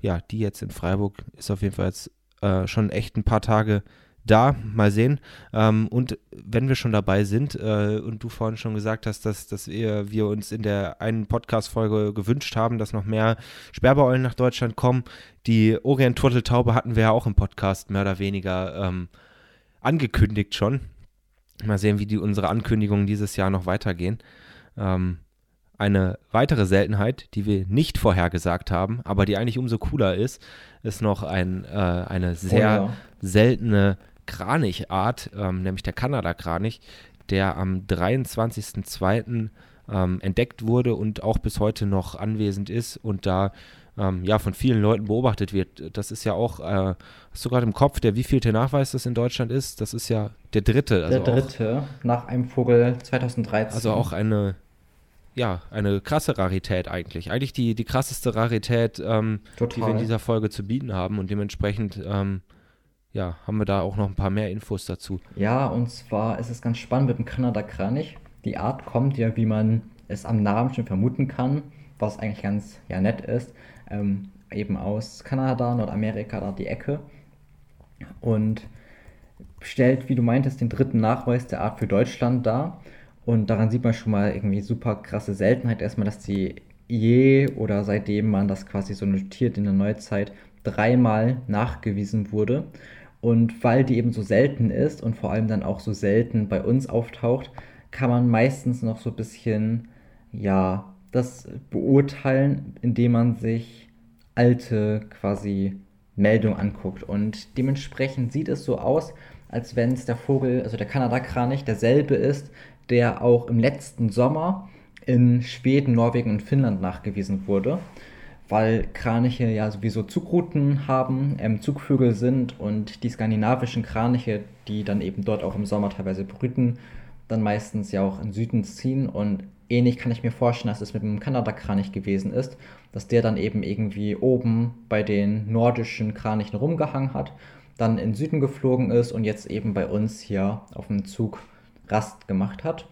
ja, die jetzt in Freiburg ist auf jeden Fall jetzt äh, schon echt ein paar Tage da, mal sehen. Ähm, und wenn wir schon dabei sind äh, und du vorhin schon gesagt hast, dass, dass wir, wir uns in der einen Podcast-Folge gewünscht haben, dass noch mehr Sperrbeeulen nach Deutschland kommen, die Orient-Turteltaube hatten wir ja auch im Podcast mehr oder weniger ähm, angekündigt schon. Mal sehen, wie die unsere Ankündigungen dieses Jahr noch weitergehen. Ähm, eine weitere Seltenheit, die wir nicht vorhergesagt haben, aber die eigentlich umso cooler ist, ist noch ein, äh, eine sehr oh ja. seltene Kranichart, ähm, nämlich der Kanada-Kranich, der am 23.02. Ähm, entdeckt wurde und auch bis heute noch anwesend ist und da ähm, ja von vielen Leuten beobachtet wird. Das ist ja auch, äh, hast du gerade im Kopf, der wievielte Nachweis das in Deutschland ist? Das ist ja der dritte. Also der dritte, auch, nach einem Vogel 2013. Also auch eine, ja, eine krasse Rarität eigentlich. Eigentlich die, die krasseste Rarität, ähm, die wir in dieser Folge zu bieten haben und dementsprechend ähm, ja, haben wir da auch noch ein paar mehr Infos dazu. Ja, und zwar ist es ganz spannend mit dem Kanada-Kranich. Die Art kommt ja, wie man es am Namen schon vermuten kann, was eigentlich ganz ja, nett ist, ähm, eben aus Kanada, Nordamerika, da die Ecke. Und stellt, wie du meintest, den dritten Nachweis der Art für Deutschland dar. Und daran sieht man schon mal irgendwie super krasse Seltenheit. Erstmal, dass die je oder seitdem man das quasi so notiert in der Neuzeit dreimal nachgewiesen wurde. Und weil die eben so selten ist und vor allem dann auch so selten bei uns auftaucht, kann man meistens noch so ein bisschen, ja, das beurteilen, indem man sich alte quasi Meldungen anguckt. Und dementsprechend sieht es so aus, als wenn es der Vogel, also der Kanadakranich, derselbe ist, der auch im letzten Sommer in Schweden, Norwegen und Finnland nachgewiesen wurde weil Kraniche ja sowieso Zugrouten haben, ähm, Zugvögel sind und die skandinavischen Kraniche, die dann eben dort auch im Sommer teilweise brüten, dann meistens ja auch in Süden ziehen und ähnlich kann ich mir vorstellen, dass es mit dem Kanada-Kranich gewesen ist, dass der dann eben irgendwie oben bei den nordischen Kranichen rumgehangen hat, dann in Süden geflogen ist und jetzt eben bei uns hier auf dem Zug Rast gemacht hat.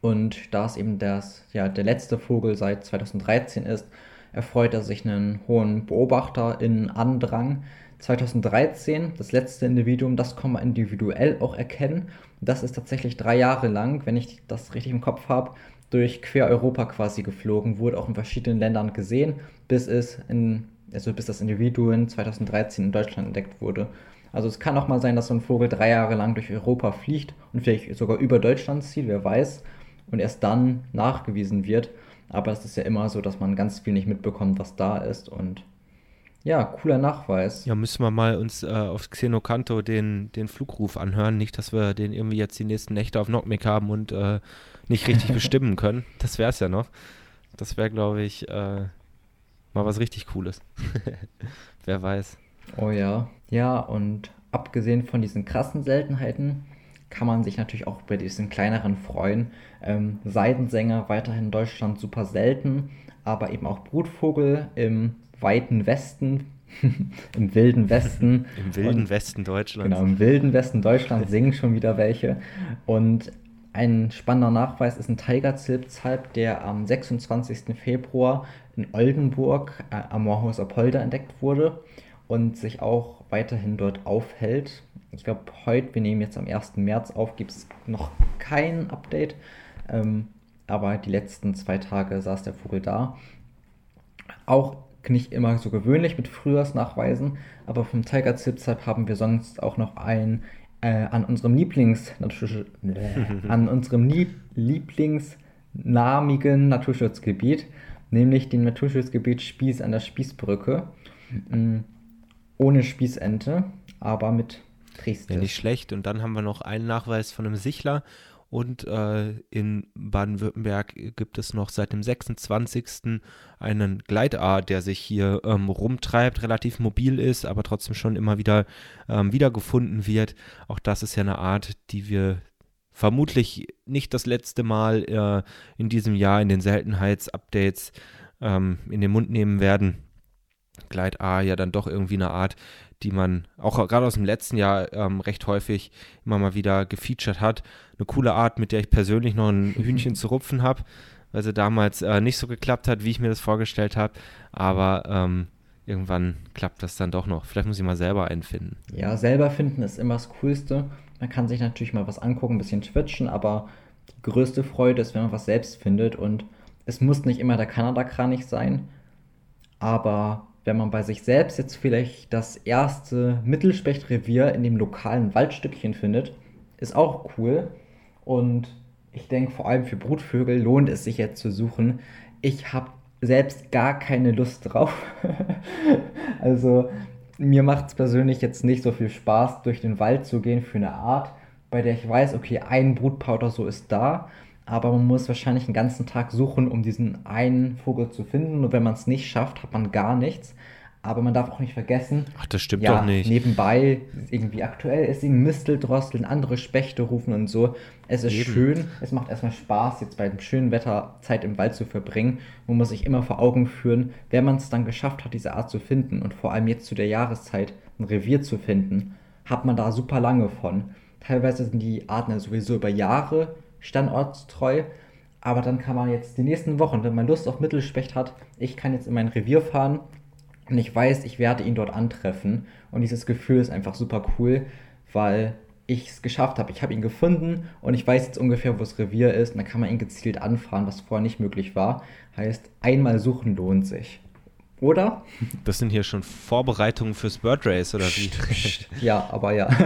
Und da es eben das, ja, der letzte Vogel seit 2013 ist, erfreut er sich einen hohen BeobachterInnen-Andrang. 2013, das letzte Individuum, das kann man individuell auch erkennen. Das ist tatsächlich drei Jahre lang, wenn ich das richtig im Kopf habe, durch quer Europa quasi geflogen, wurde auch in verschiedenen Ländern gesehen, bis es in, also bis das Individuum 2013 in Deutschland entdeckt wurde. Also es kann auch mal sein, dass so ein Vogel drei Jahre lang durch Europa fliegt und vielleicht sogar über Deutschland zieht, wer weiß, und erst dann nachgewiesen wird. Aber es ist ja immer so, dass man ganz viel nicht mitbekommt, was da ist. Und ja, cooler Nachweis. Ja, müssen wir mal uns äh, auf Xenocanto den, den Flugruf anhören. Nicht, dass wir den irgendwie jetzt die nächsten Nächte auf Knockmick haben und äh, nicht richtig *laughs* bestimmen können. Das wäre es ja noch. Das wäre, glaube ich, äh, mal was richtig Cooles. *laughs* Wer weiß. Oh ja. Ja, und abgesehen von diesen krassen Seltenheiten kann man sich natürlich auch bei diesen kleineren freuen. Ähm, Seidensänger weiterhin in Deutschland super selten, aber eben auch Brutvogel im weiten Westen, *laughs* im wilden Westen. *laughs* Im wilden und, Westen Deutschlands. Genau, im wilden Westen Deutschlands *laughs* singen schon wieder welche. Und ein spannender Nachweis ist ein Tigerzilpzalp, der am 26. Februar in Oldenburg äh, am Moorhaus Apolda entdeckt wurde und sich auch weiterhin dort aufhält. Ich glaube, heute, wir nehmen jetzt am 1. März auf, gibt es noch kein Update. Ähm, aber die letzten zwei Tage saß der Vogel da. Auch nicht immer so gewöhnlich mit Frühjahrsnachweisen, aber vom Tiger Zipzap haben wir sonst auch noch ein äh, an unserem Lieblings *laughs* an unserem Lieblingsnamigen Naturschutzgebiet, nämlich dem Naturschutzgebiet Spieß an der Spießbrücke. Mhm. Ohne Spießente, aber mit Tristes. Ja, nicht schlecht. Und dann haben wir noch einen Nachweis von einem Sichler. Und äh, in Baden-Württemberg gibt es noch seit dem 26. einen Gleitaar, der sich hier ähm, rumtreibt, relativ mobil ist, aber trotzdem schon immer wieder ähm, wiedergefunden wird. Auch das ist ja eine Art, die wir vermutlich nicht das letzte Mal äh, in diesem Jahr in den Seltenheitsupdates ähm, in den Mund nehmen werden. Gleit-A ja dann doch irgendwie eine Art, die man auch gerade aus dem letzten Jahr ähm, recht häufig immer mal wieder gefeatured hat. Eine coole Art, mit der ich persönlich noch ein *laughs* Hühnchen zu rupfen habe, weil sie damals äh, nicht so geklappt hat, wie ich mir das vorgestellt habe. Aber ähm, irgendwann klappt das dann doch noch. Vielleicht muss ich mal selber einen finden. Ja, selber finden ist immer das Coolste. Man kann sich natürlich mal was angucken, ein bisschen twitchen, aber die größte Freude ist, wenn man was selbst findet. Und es muss nicht immer der Kanada-Kranich sein, aber wenn man bei sich selbst jetzt vielleicht das erste Mittelspechrevier in dem lokalen Waldstückchen findet, ist auch cool. Und ich denke, vor allem für Brutvögel lohnt es sich jetzt zu suchen. Ich habe selbst gar keine Lust drauf. *laughs* also mir macht es persönlich jetzt nicht so viel Spaß, durch den Wald zu gehen für eine Art, bei der ich weiß, okay, ein Brutpaar oder so ist da aber man muss wahrscheinlich einen ganzen Tag suchen, um diesen einen Vogel zu finden. Und wenn man es nicht schafft, hat man gar nichts. Aber man darf auch nicht vergessen, Ach, das stimmt ja, doch nicht. nebenbei irgendwie aktuell ist eben Misteldrosseln, andere Spechte rufen und so. Es ist Eben. schön, es macht erstmal Spaß, jetzt bei dem schönen Wetter Zeit im Wald zu verbringen. Man muss sich immer vor Augen führen, wenn man es dann geschafft hat, diese Art zu finden und vor allem jetzt zu der Jahreszeit ein Revier zu finden, hat man da super lange von. Teilweise sind die Arten ja sowieso über Jahre standortstreu. Aber dann kann man jetzt die nächsten Wochen, wenn man Lust auf Mittelspecht hat, ich kann jetzt in mein Revier fahren und ich weiß, ich werde ihn dort antreffen. Und dieses Gefühl ist einfach super cool, weil ich es geschafft habe. Ich habe ihn gefunden und ich weiß jetzt ungefähr, wo das Revier ist. Und dann kann man ihn gezielt anfahren, was vorher nicht möglich war. Heißt, einmal suchen lohnt sich. Oder? *laughs* Das sind hier schon Vorbereitungen fürs Bird Race oder wie? Ja, aber ja. *laughs*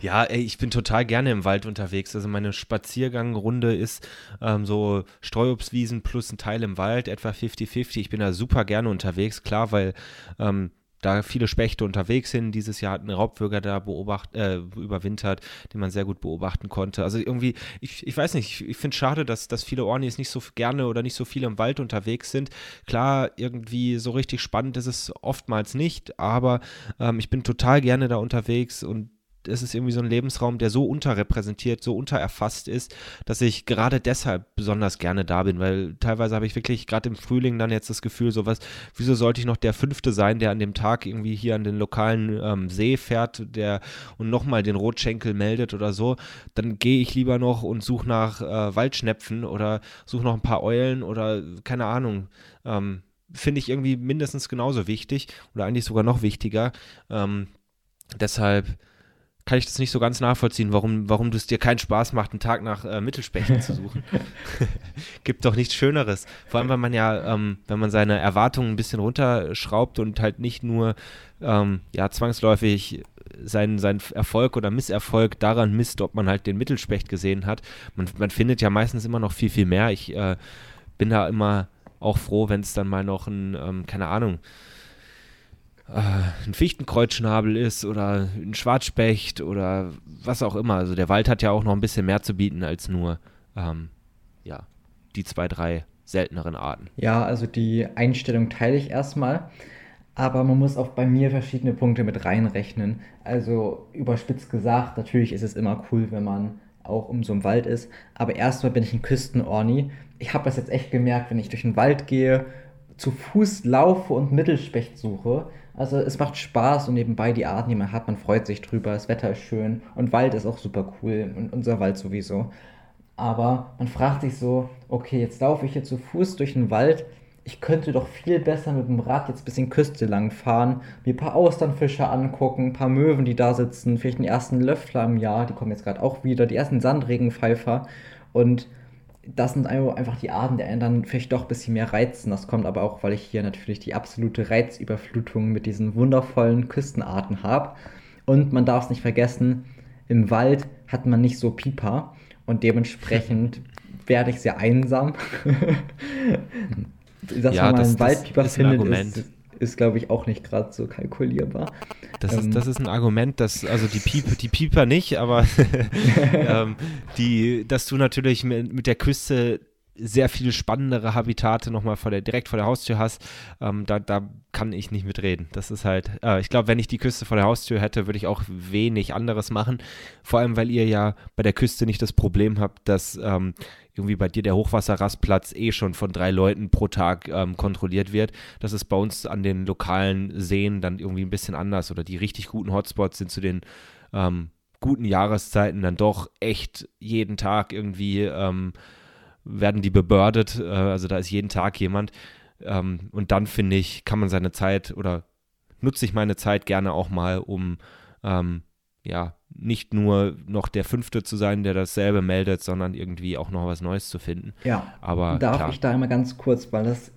Ja, ey, ich bin total gerne im Wald unterwegs. Also meine Spaziergangrunde ist ähm, so Streuobstwiesen plus ein Teil im Wald, etwa 50-50. Ich bin da super gerne unterwegs, klar, weil ähm, da viele Spechte unterwegs sind. Dieses Jahr hat ein Raubwürger da beobacht, äh, überwintert, den man sehr gut beobachten konnte. Also irgendwie, ich, ich weiß nicht, ich, ich finde es schade, dass, dass viele Ornis nicht so gerne oder nicht so viel im Wald unterwegs sind. Klar, irgendwie so richtig spannend ist es oftmals nicht, aber ähm, ich bin total gerne da unterwegs und es ist irgendwie so ein Lebensraum, der so unterrepräsentiert, so untererfasst ist, dass ich gerade deshalb besonders gerne da bin, weil teilweise habe ich wirklich gerade im Frühling dann jetzt das Gefühl, so was, wieso sollte ich noch der Fünfte sein, der an dem Tag irgendwie hier an den lokalen ähm, See fährt, der und nochmal den Rotschenkel meldet oder so, dann gehe ich lieber noch und suche nach äh, Waldschnepfen oder suche noch ein paar Eulen oder keine Ahnung. Ähm, Finde ich irgendwie mindestens genauso wichtig oder eigentlich sogar noch wichtiger. Ähm, deshalb kann ich das nicht so ganz nachvollziehen, warum, warum es dir keinen Spaß macht, einen Tag nach äh, Mittelspechten zu suchen. *laughs* *laughs* Gibt doch nichts Schöneres. Vor allem, wenn man ja, ähm, wenn man seine Erwartungen ein bisschen runterschraubt und halt nicht nur ähm, ja, zwangsläufig seinen, seinen Erfolg oder Misserfolg daran misst, ob man halt den Mittelspecht gesehen hat. Man, man findet ja meistens immer noch viel, viel mehr. Ich äh, bin da immer auch froh, wenn es dann mal noch ein, ähm, keine Ahnung, ein Fichtenkreuzschnabel ist oder ein Schwarzspecht oder was auch immer. Also der Wald hat ja auch noch ein bisschen mehr zu bieten als nur ähm, ja, die zwei, drei selteneren Arten. Ja, also die Einstellung teile ich erstmal. Aber man muss auch bei mir verschiedene Punkte mit reinrechnen. Also überspitzt gesagt, natürlich ist es immer cool, wenn man auch um so einen Wald ist. Aber erstmal bin ich ein Küstenorni. Ich habe das jetzt echt gemerkt, wenn ich durch den Wald gehe, zu Fuß laufe und Mittelspecht suche. Also es macht Spaß und nebenbei die Arten, die man hat, man freut sich drüber, das Wetter ist schön und Wald ist auch super cool und unser Wald sowieso. Aber man fragt sich so, okay, jetzt laufe ich hier zu Fuß durch den Wald, ich könnte doch viel besser mit dem Rad jetzt ein bisschen Küste lang fahren, mir ein paar Austernfische angucken, ein paar Möwen, die da sitzen, vielleicht den ersten Löffler im Jahr, die kommen jetzt gerade auch wieder, die ersten Sandregenpfeifer und das sind einfach die Arten, die einen dann vielleicht doch ein bisschen mehr reizen. Das kommt aber auch, weil ich hier natürlich die absolute Reizüberflutung mit diesen wundervollen Küstenarten habe. Und man darf es nicht vergessen, im Wald hat man nicht so Pieper und dementsprechend *laughs* werde ich sehr einsam. *laughs* Dass ja, man mal einen Waldpieper findet, ist, ist, glaube ich, auch nicht gerade so kalkulierbar. Das, ähm, ist, das ist ein Argument, dass, also die, Piep, die Pieper nicht, aber *laughs* ähm, die, dass du natürlich mit, mit der Küste sehr viel spannendere Habitate nochmal vor der, direkt vor der Haustür hast, ähm, da, da kann ich nicht mitreden. Das ist halt, äh, ich glaube, wenn ich die Küste vor der Haustür hätte, würde ich auch wenig anderes machen. Vor allem, weil ihr ja bei der Küste nicht das Problem habt, dass ähm, irgendwie bei dir der Hochwasserrastplatz eh schon von drei Leuten pro Tag ähm, kontrolliert wird. Das ist bei uns an den lokalen Seen dann irgendwie ein bisschen anders. Oder die richtig guten Hotspots sind zu den ähm, guten Jahreszeiten dann doch echt jeden Tag irgendwie ähm, werden die bebördet. Äh, also da ist jeden Tag jemand. Ähm, und dann finde ich, kann man seine Zeit oder nutze ich meine Zeit gerne auch mal, um ähm, ja nicht nur noch der Fünfte zu sein, der dasselbe meldet, sondern irgendwie auch noch was Neues zu finden. Ja, aber darf klar. ich da einmal ganz kurz, weil das,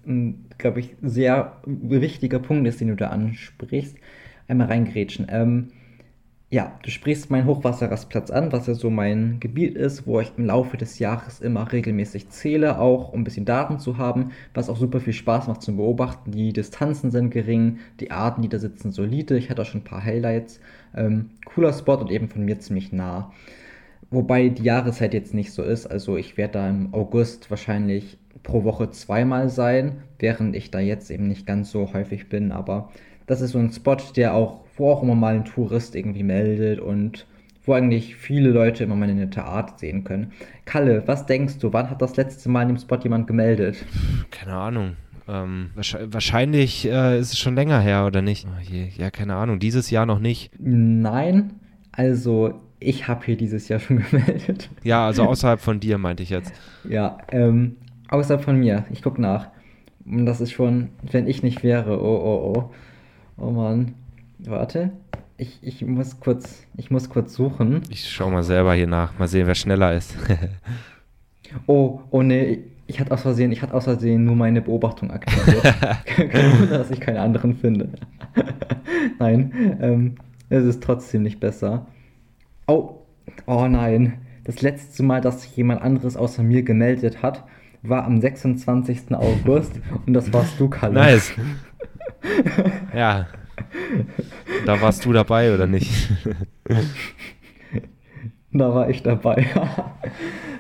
glaube ich, sehr wichtiger Punkt ist, den du da ansprichst, einmal reingrätschen. Ähm, ja, du sprichst meinen Hochwasserrastplatz an, was ja so mein Gebiet ist, wo ich im Laufe des Jahres immer regelmäßig zähle, auch um ein bisschen Daten zu haben, was auch super viel Spaß macht zum Beobachten. Die Distanzen sind gering, die Arten, die da sitzen, solide. Ich hatte auch schon ein paar Highlights. Ähm, cooler Spot und eben von mir ziemlich nah. Wobei die Jahreszeit jetzt nicht so ist. Also ich werde da im August wahrscheinlich pro Woche zweimal sein, während ich da jetzt eben nicht ganz so häufig bin. Aber das ist so ein Spot, der auch wo auch immer mal ein Tourist irgendwie meldet und wo eigentlich viele Leute immer mal eine nette Art sehen können. Kalle, was denkst du, wann hat das letzte Mal in dem Spot jemand gemeldet? Keine Ahnung. Ähm, wahrscheinlich äh, ist es schon länger her, oder nicht? Oh ja, keine Ahnung. Dieses Jahr noch nicht. Nein, also ich habe hier dieses Jahr *laughs* schon gemeldet. Ja, also außerhalb von dir meinte ich jetzt. Ja, ähm, außerhalb von mir. Ich gucke nach. Und das ist schon, wenn ich nicht wäre, oh, oh, oh. Oh Mann. Warte. Ich, ich, muss kurz, ich muss kurz suchen. Ich schau mal selber hier nach. Mal sehen, wer schneller ist. *laughs* oh, oh nee, ich hatte aus Versehen, ich hatte aus Versehen nur meine Beobachtung aktiviert. *laughs* Kein Wunder, dass ich keine anderen finde. *laughs* nein, ähm, es ist trotzdem nicht besser. Oh, oh nein. Das letzte Mal, dass jemand anderes außer mir gemeldet hat, war am 26. August und das warst du, Kalle. Nice. ja, da warst du dabei oder nicht? da war ich dabei.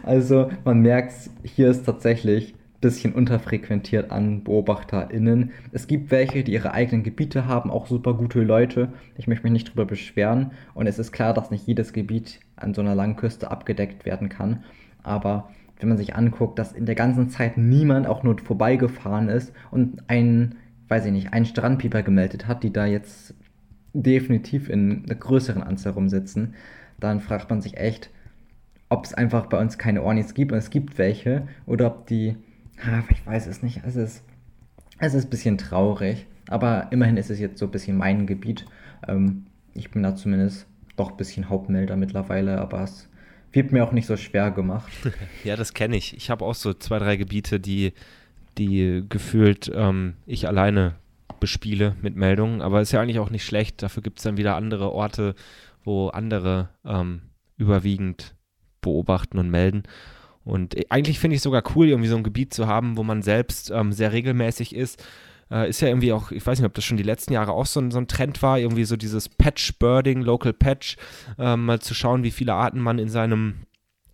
also man merkt, hier ist tatsächlich ein bisschen unterfrequentiert an BeobachterInnen. Es gibt welche, die ihre eigenen Gebiete haben, auch super gute Leute. Ich möchte mich nicht drüber beschweren. Und es ist klar, dass nicht jedes Gebiet an so einer langen Küste abgedeckt werden kann. Aber wenn man sich anguckt, dass in der ganzen Zeit niemand auch nur vorbeigefahren ist und ein weiß ich nicht, einen Strandpieper gemeldet hat, die da jetzt definitiv in einer größeren Anzahl rumsitzen, dann fragt man sich echt, ob es einfach bei uns keine Ornis gibt und es gibt welche oder ob die, ah, ich weiß es nicht, es ist, es ist ein bisschen traurig, aber immerhin ist es jetzt so ein bisschen mein Gebiet. Ähm, ich bin da zumindest doch ein bisschen Hauptmelder mittlerweile, aber es wird mir auch nicht so schwer gemacht. *laughs* Ja, das kenne ich. Ich habe auch so zwei, drei Gebiete, die die gefühlt ähm, ich alleine bespiele mit Meldungen. Aber ist ja eigentlich auch nicht schlecht. Dafür gibt es dann wieder andere Orte, wo andere ähm, überwiegend beobachten und melden. Und äh, eigentlich finde ich es sogar cool, irgendwie so ein Gebiet zu haben, wo man selbst ähm, sehr regelmäßig ist. Äh, ist ja irgendwie auch, ich weiß nicht, ob das schon die letzten Jahre auch so ein, so ein Trend war, irgendwie so dieses Patch-Birding, Local Patch, äh, mal zu schauen, wie viele Arten man in seinem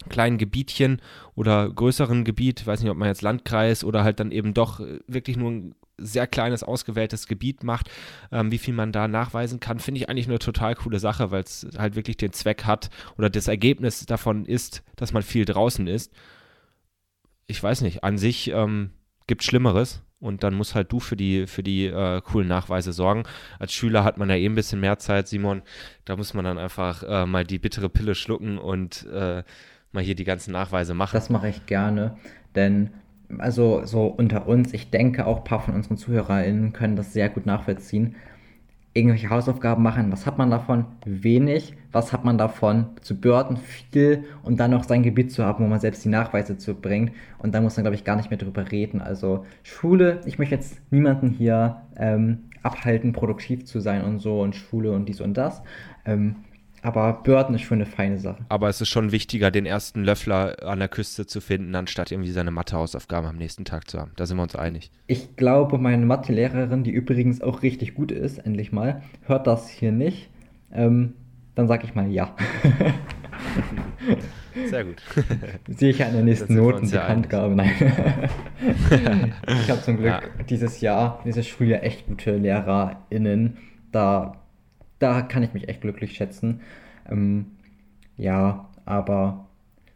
kleinen Gebietchen oder größeren Gebiet, weiß nicht, ob man jetzt Landkreis oder halt dann eben doch äh, wirklich nur ein sehr kleines, ausgewähltes Gebiet macht, ähm, wie viel man da nachweisen kann, finde ich eigentlich eine total coole Sache, weil es halt wirklich den Zweck hat oder das Ergebnis davon ist, dass man viel draußen ist. Ich weiß nicht, an sich ähm, gibt Schlimmeres und dann muss halt du für die, für die äh, coolen Nachweise sorgen. Als Schüler hat man ja eh ein bisschen mehr Zeit, Simon. Da muss man dann einfach äh, mal die bittere Pille schlucken und äh, mal hier die ganzen Nachweise machen. Das mache ich gerne, denn also so unter uns, ich denke auch ein paar von unseren ZuhörerInnen können das sehr gut nachvollziehen. Irgendwelche Hausaufgaben machen, was hat man davon? Wenig. Was hat man davon? Zu börden viel und dann noch sein Gebiet zu haben, wo man selbst die Nachweise zu bringt. Und da muss man, glaube ich, gar nicht mehr drüber reden. Also Schule, ich möchte jetzt niemanden hier ähm, abhalten, produktiv zu sein und so und Schule und dies und das. Ähm, Aber Börden ist schon eine feine Sache. Aber es ist schon wichtiger, den ersten Löffler an der Küste zu finden, anstatt irgendwie seine Mathehausaufgaben am nächsten Tag zu haben. Da sind wir uns einig. Ich glaube, meine Mathelehrerin, die übrigens auch richtig gut ist, endlich mal, hört das hier nicht. Ähm, dann sage ich mal ja. *laughs* Sehr gut. *laughs* Sehe ich ja in der nächsten Notenbekanntgabe. Nein. *laughs* ich habe zum Glück ja. dieses Jahr, dieses Schuljahr echt gute LehrerInnen. Da, da kann ich mich echt glücklich schätzen. Ähm, ja, aber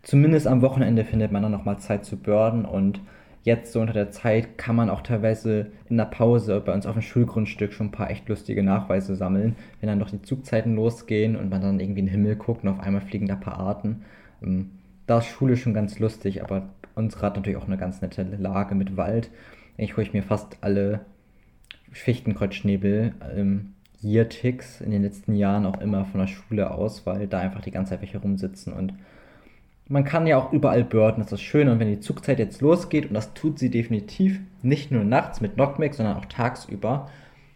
zumindest am Wochenende findet man dann nochmal Zeit zu börden und jetzt so unter der Zeit kann man auch teilweise in der Pause bei uns auf dem Schulgrundstück schon ein paar echt lustige Nachweise sammeln, wenn dann noch die Zugzeiten losgehen und man dann irgendwie in den Himmel guckt und auf einmal fliegen da ein paar Arten. Ähm, da ist Schule schon ganz lustig, aber unsere hat natürlich auch eine ganz nette Lage mit Wald. Ich hole mir fast alle Schichtenkreuzschnäbel, ähm, Year-Ticks in den letzten Jahren auch immer von der Schule aus, weil da einfach die ganze Zeit welche rumsitzen und man kann ja auch überall börden, das ist schön. Und wenn die Zugzeit jetzt losgeht, und das tut sie definitiv, nicht nur nachts mit Knockback, sondern auch tagsüber,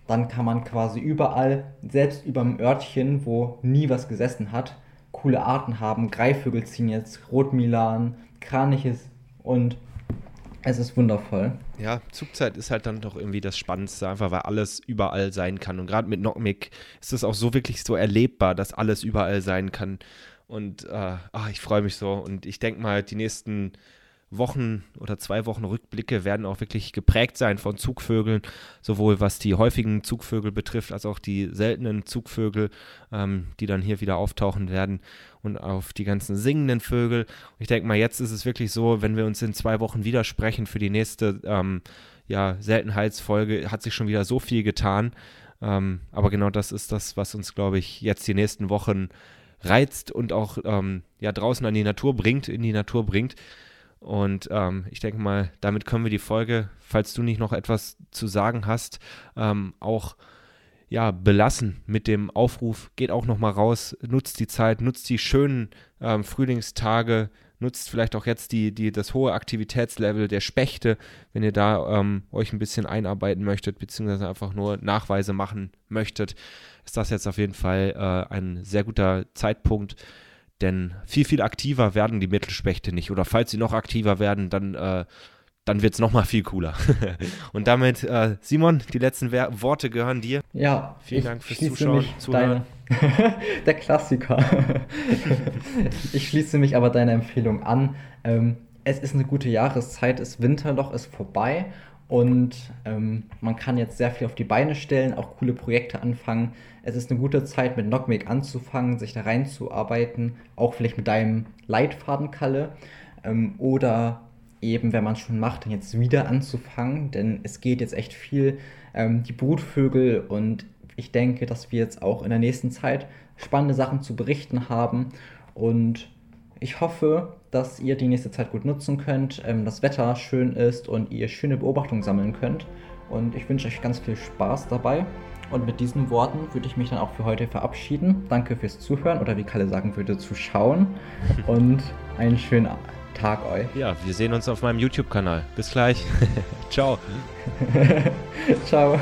dann kann man quasi überall, selbst über dem Örtchen, wo nie was gesessen hat, coole Arten haben. Greifvögel ziehen jetzt, Rotmilan, Kraniches und es ist wundervoll. Ja, Zugzeit ist halt dann doch irgendwie das Spannendste, einfach weil alles überall sein kann. Und gerade mit Knockmick ist es auch so wirklich so erlebbar, dass alles überall sein kann. Und äh, ach, ich freue mich so. Und ich denke mal, die nächsten Wochen oder zwei Wochen Rückblicke werden auch wirklich geprägt sein von Zugvögeln, sowohl was die häufigen Zugvögel betrifft, als auch die seltenen Zugvögel, ähm, die dann hier wieder auftauchen werden und auf die ganzen singenden Vögel. Ich denke mal, jetzt ist es wirklich so, wenn wir uns in zwei Wochen widersprechen für die nächste ähm, ja, Seltenheitsfolge, hat sich schon wieder so viel getan. Ähm, aber genau das ist das, was uns, glaube ich, jetzt die nächsten Wochen reizt und auch ähm, ja, draußen an die Natur bringt, in die Natur bringt. Und ähm, ich denke mal, damit können wir die Folge, falls du nicht noch etwas zu sagen hast, ähm, auch ja, belassen mit dem Aufruf, geht auch noch mal raus, nutzt die Zeit, nutzt die schönen ähm, Frühlingstage, nutzt vielleicht auch jetzt die, die, das hohe Aktivitätslevel der Spechte, wenn ihr da ähm, euch ein bisschen einarbeiten möchtet, beziehungsweise einfach nur Nachweise machen möchtet ist das jetzt auf jeden Fall äh, ein sehr guter Zeitpunkt, denn viel, viel aktiver werden die Mittelspechte nicht. Oder falls sie noch aktiver werden, dann, äh, dann wird es nochmal viel cooler. *laughs* Und damit, äh, Simon, die letzten Wer Worte gehören dir. Ja, vielen Dank fürs Zuschauen. Zuhören. *laughs* Der Klassiker. *laughs* ich schließe mich aber deiner Empfehlung an. Ähm, es ist eine gute Jahreszeit, das Winterloch ist vorbei und ähm, man kann jetzt sehr viel auf die Beine stellen, auch coole Projekte anfangen. Es ist eine gute Zeit, mit Knockmake anzufangen, sich da reinzuarbeiten, auch vielleicht mit deinem Leitfaden, Kalle. Ähm, oder eben, wenn man es schon macht, dann jetzt wieder anzufangen, denn es geht jetzt echt viel. Ähm, die Brutvögel und ich denke, dass wir jetzt auch in der nächsten Zeit spannende Sachen zu berichten haben. Und ich hoffe, dass ihr die nächste Zeit gut nutzen könnt, ähm, das Wetter schön ist und ihr schöne Beobachtungen sammeln könnt. Und ich wünsche euch ganz viel Spaß dabei. Und mit diesen Worten würde ich mich dann auch für heute verabschieden. Danke fürs Zuhören oder wie Kalle sagen würde, zuschauen. *laughs* Und einen schönen Tag euch. Ja, wir sehen uns auf meinem YouTube-Kanal. Bis gleich. *laughs* Ciao. *laughs* Ciao.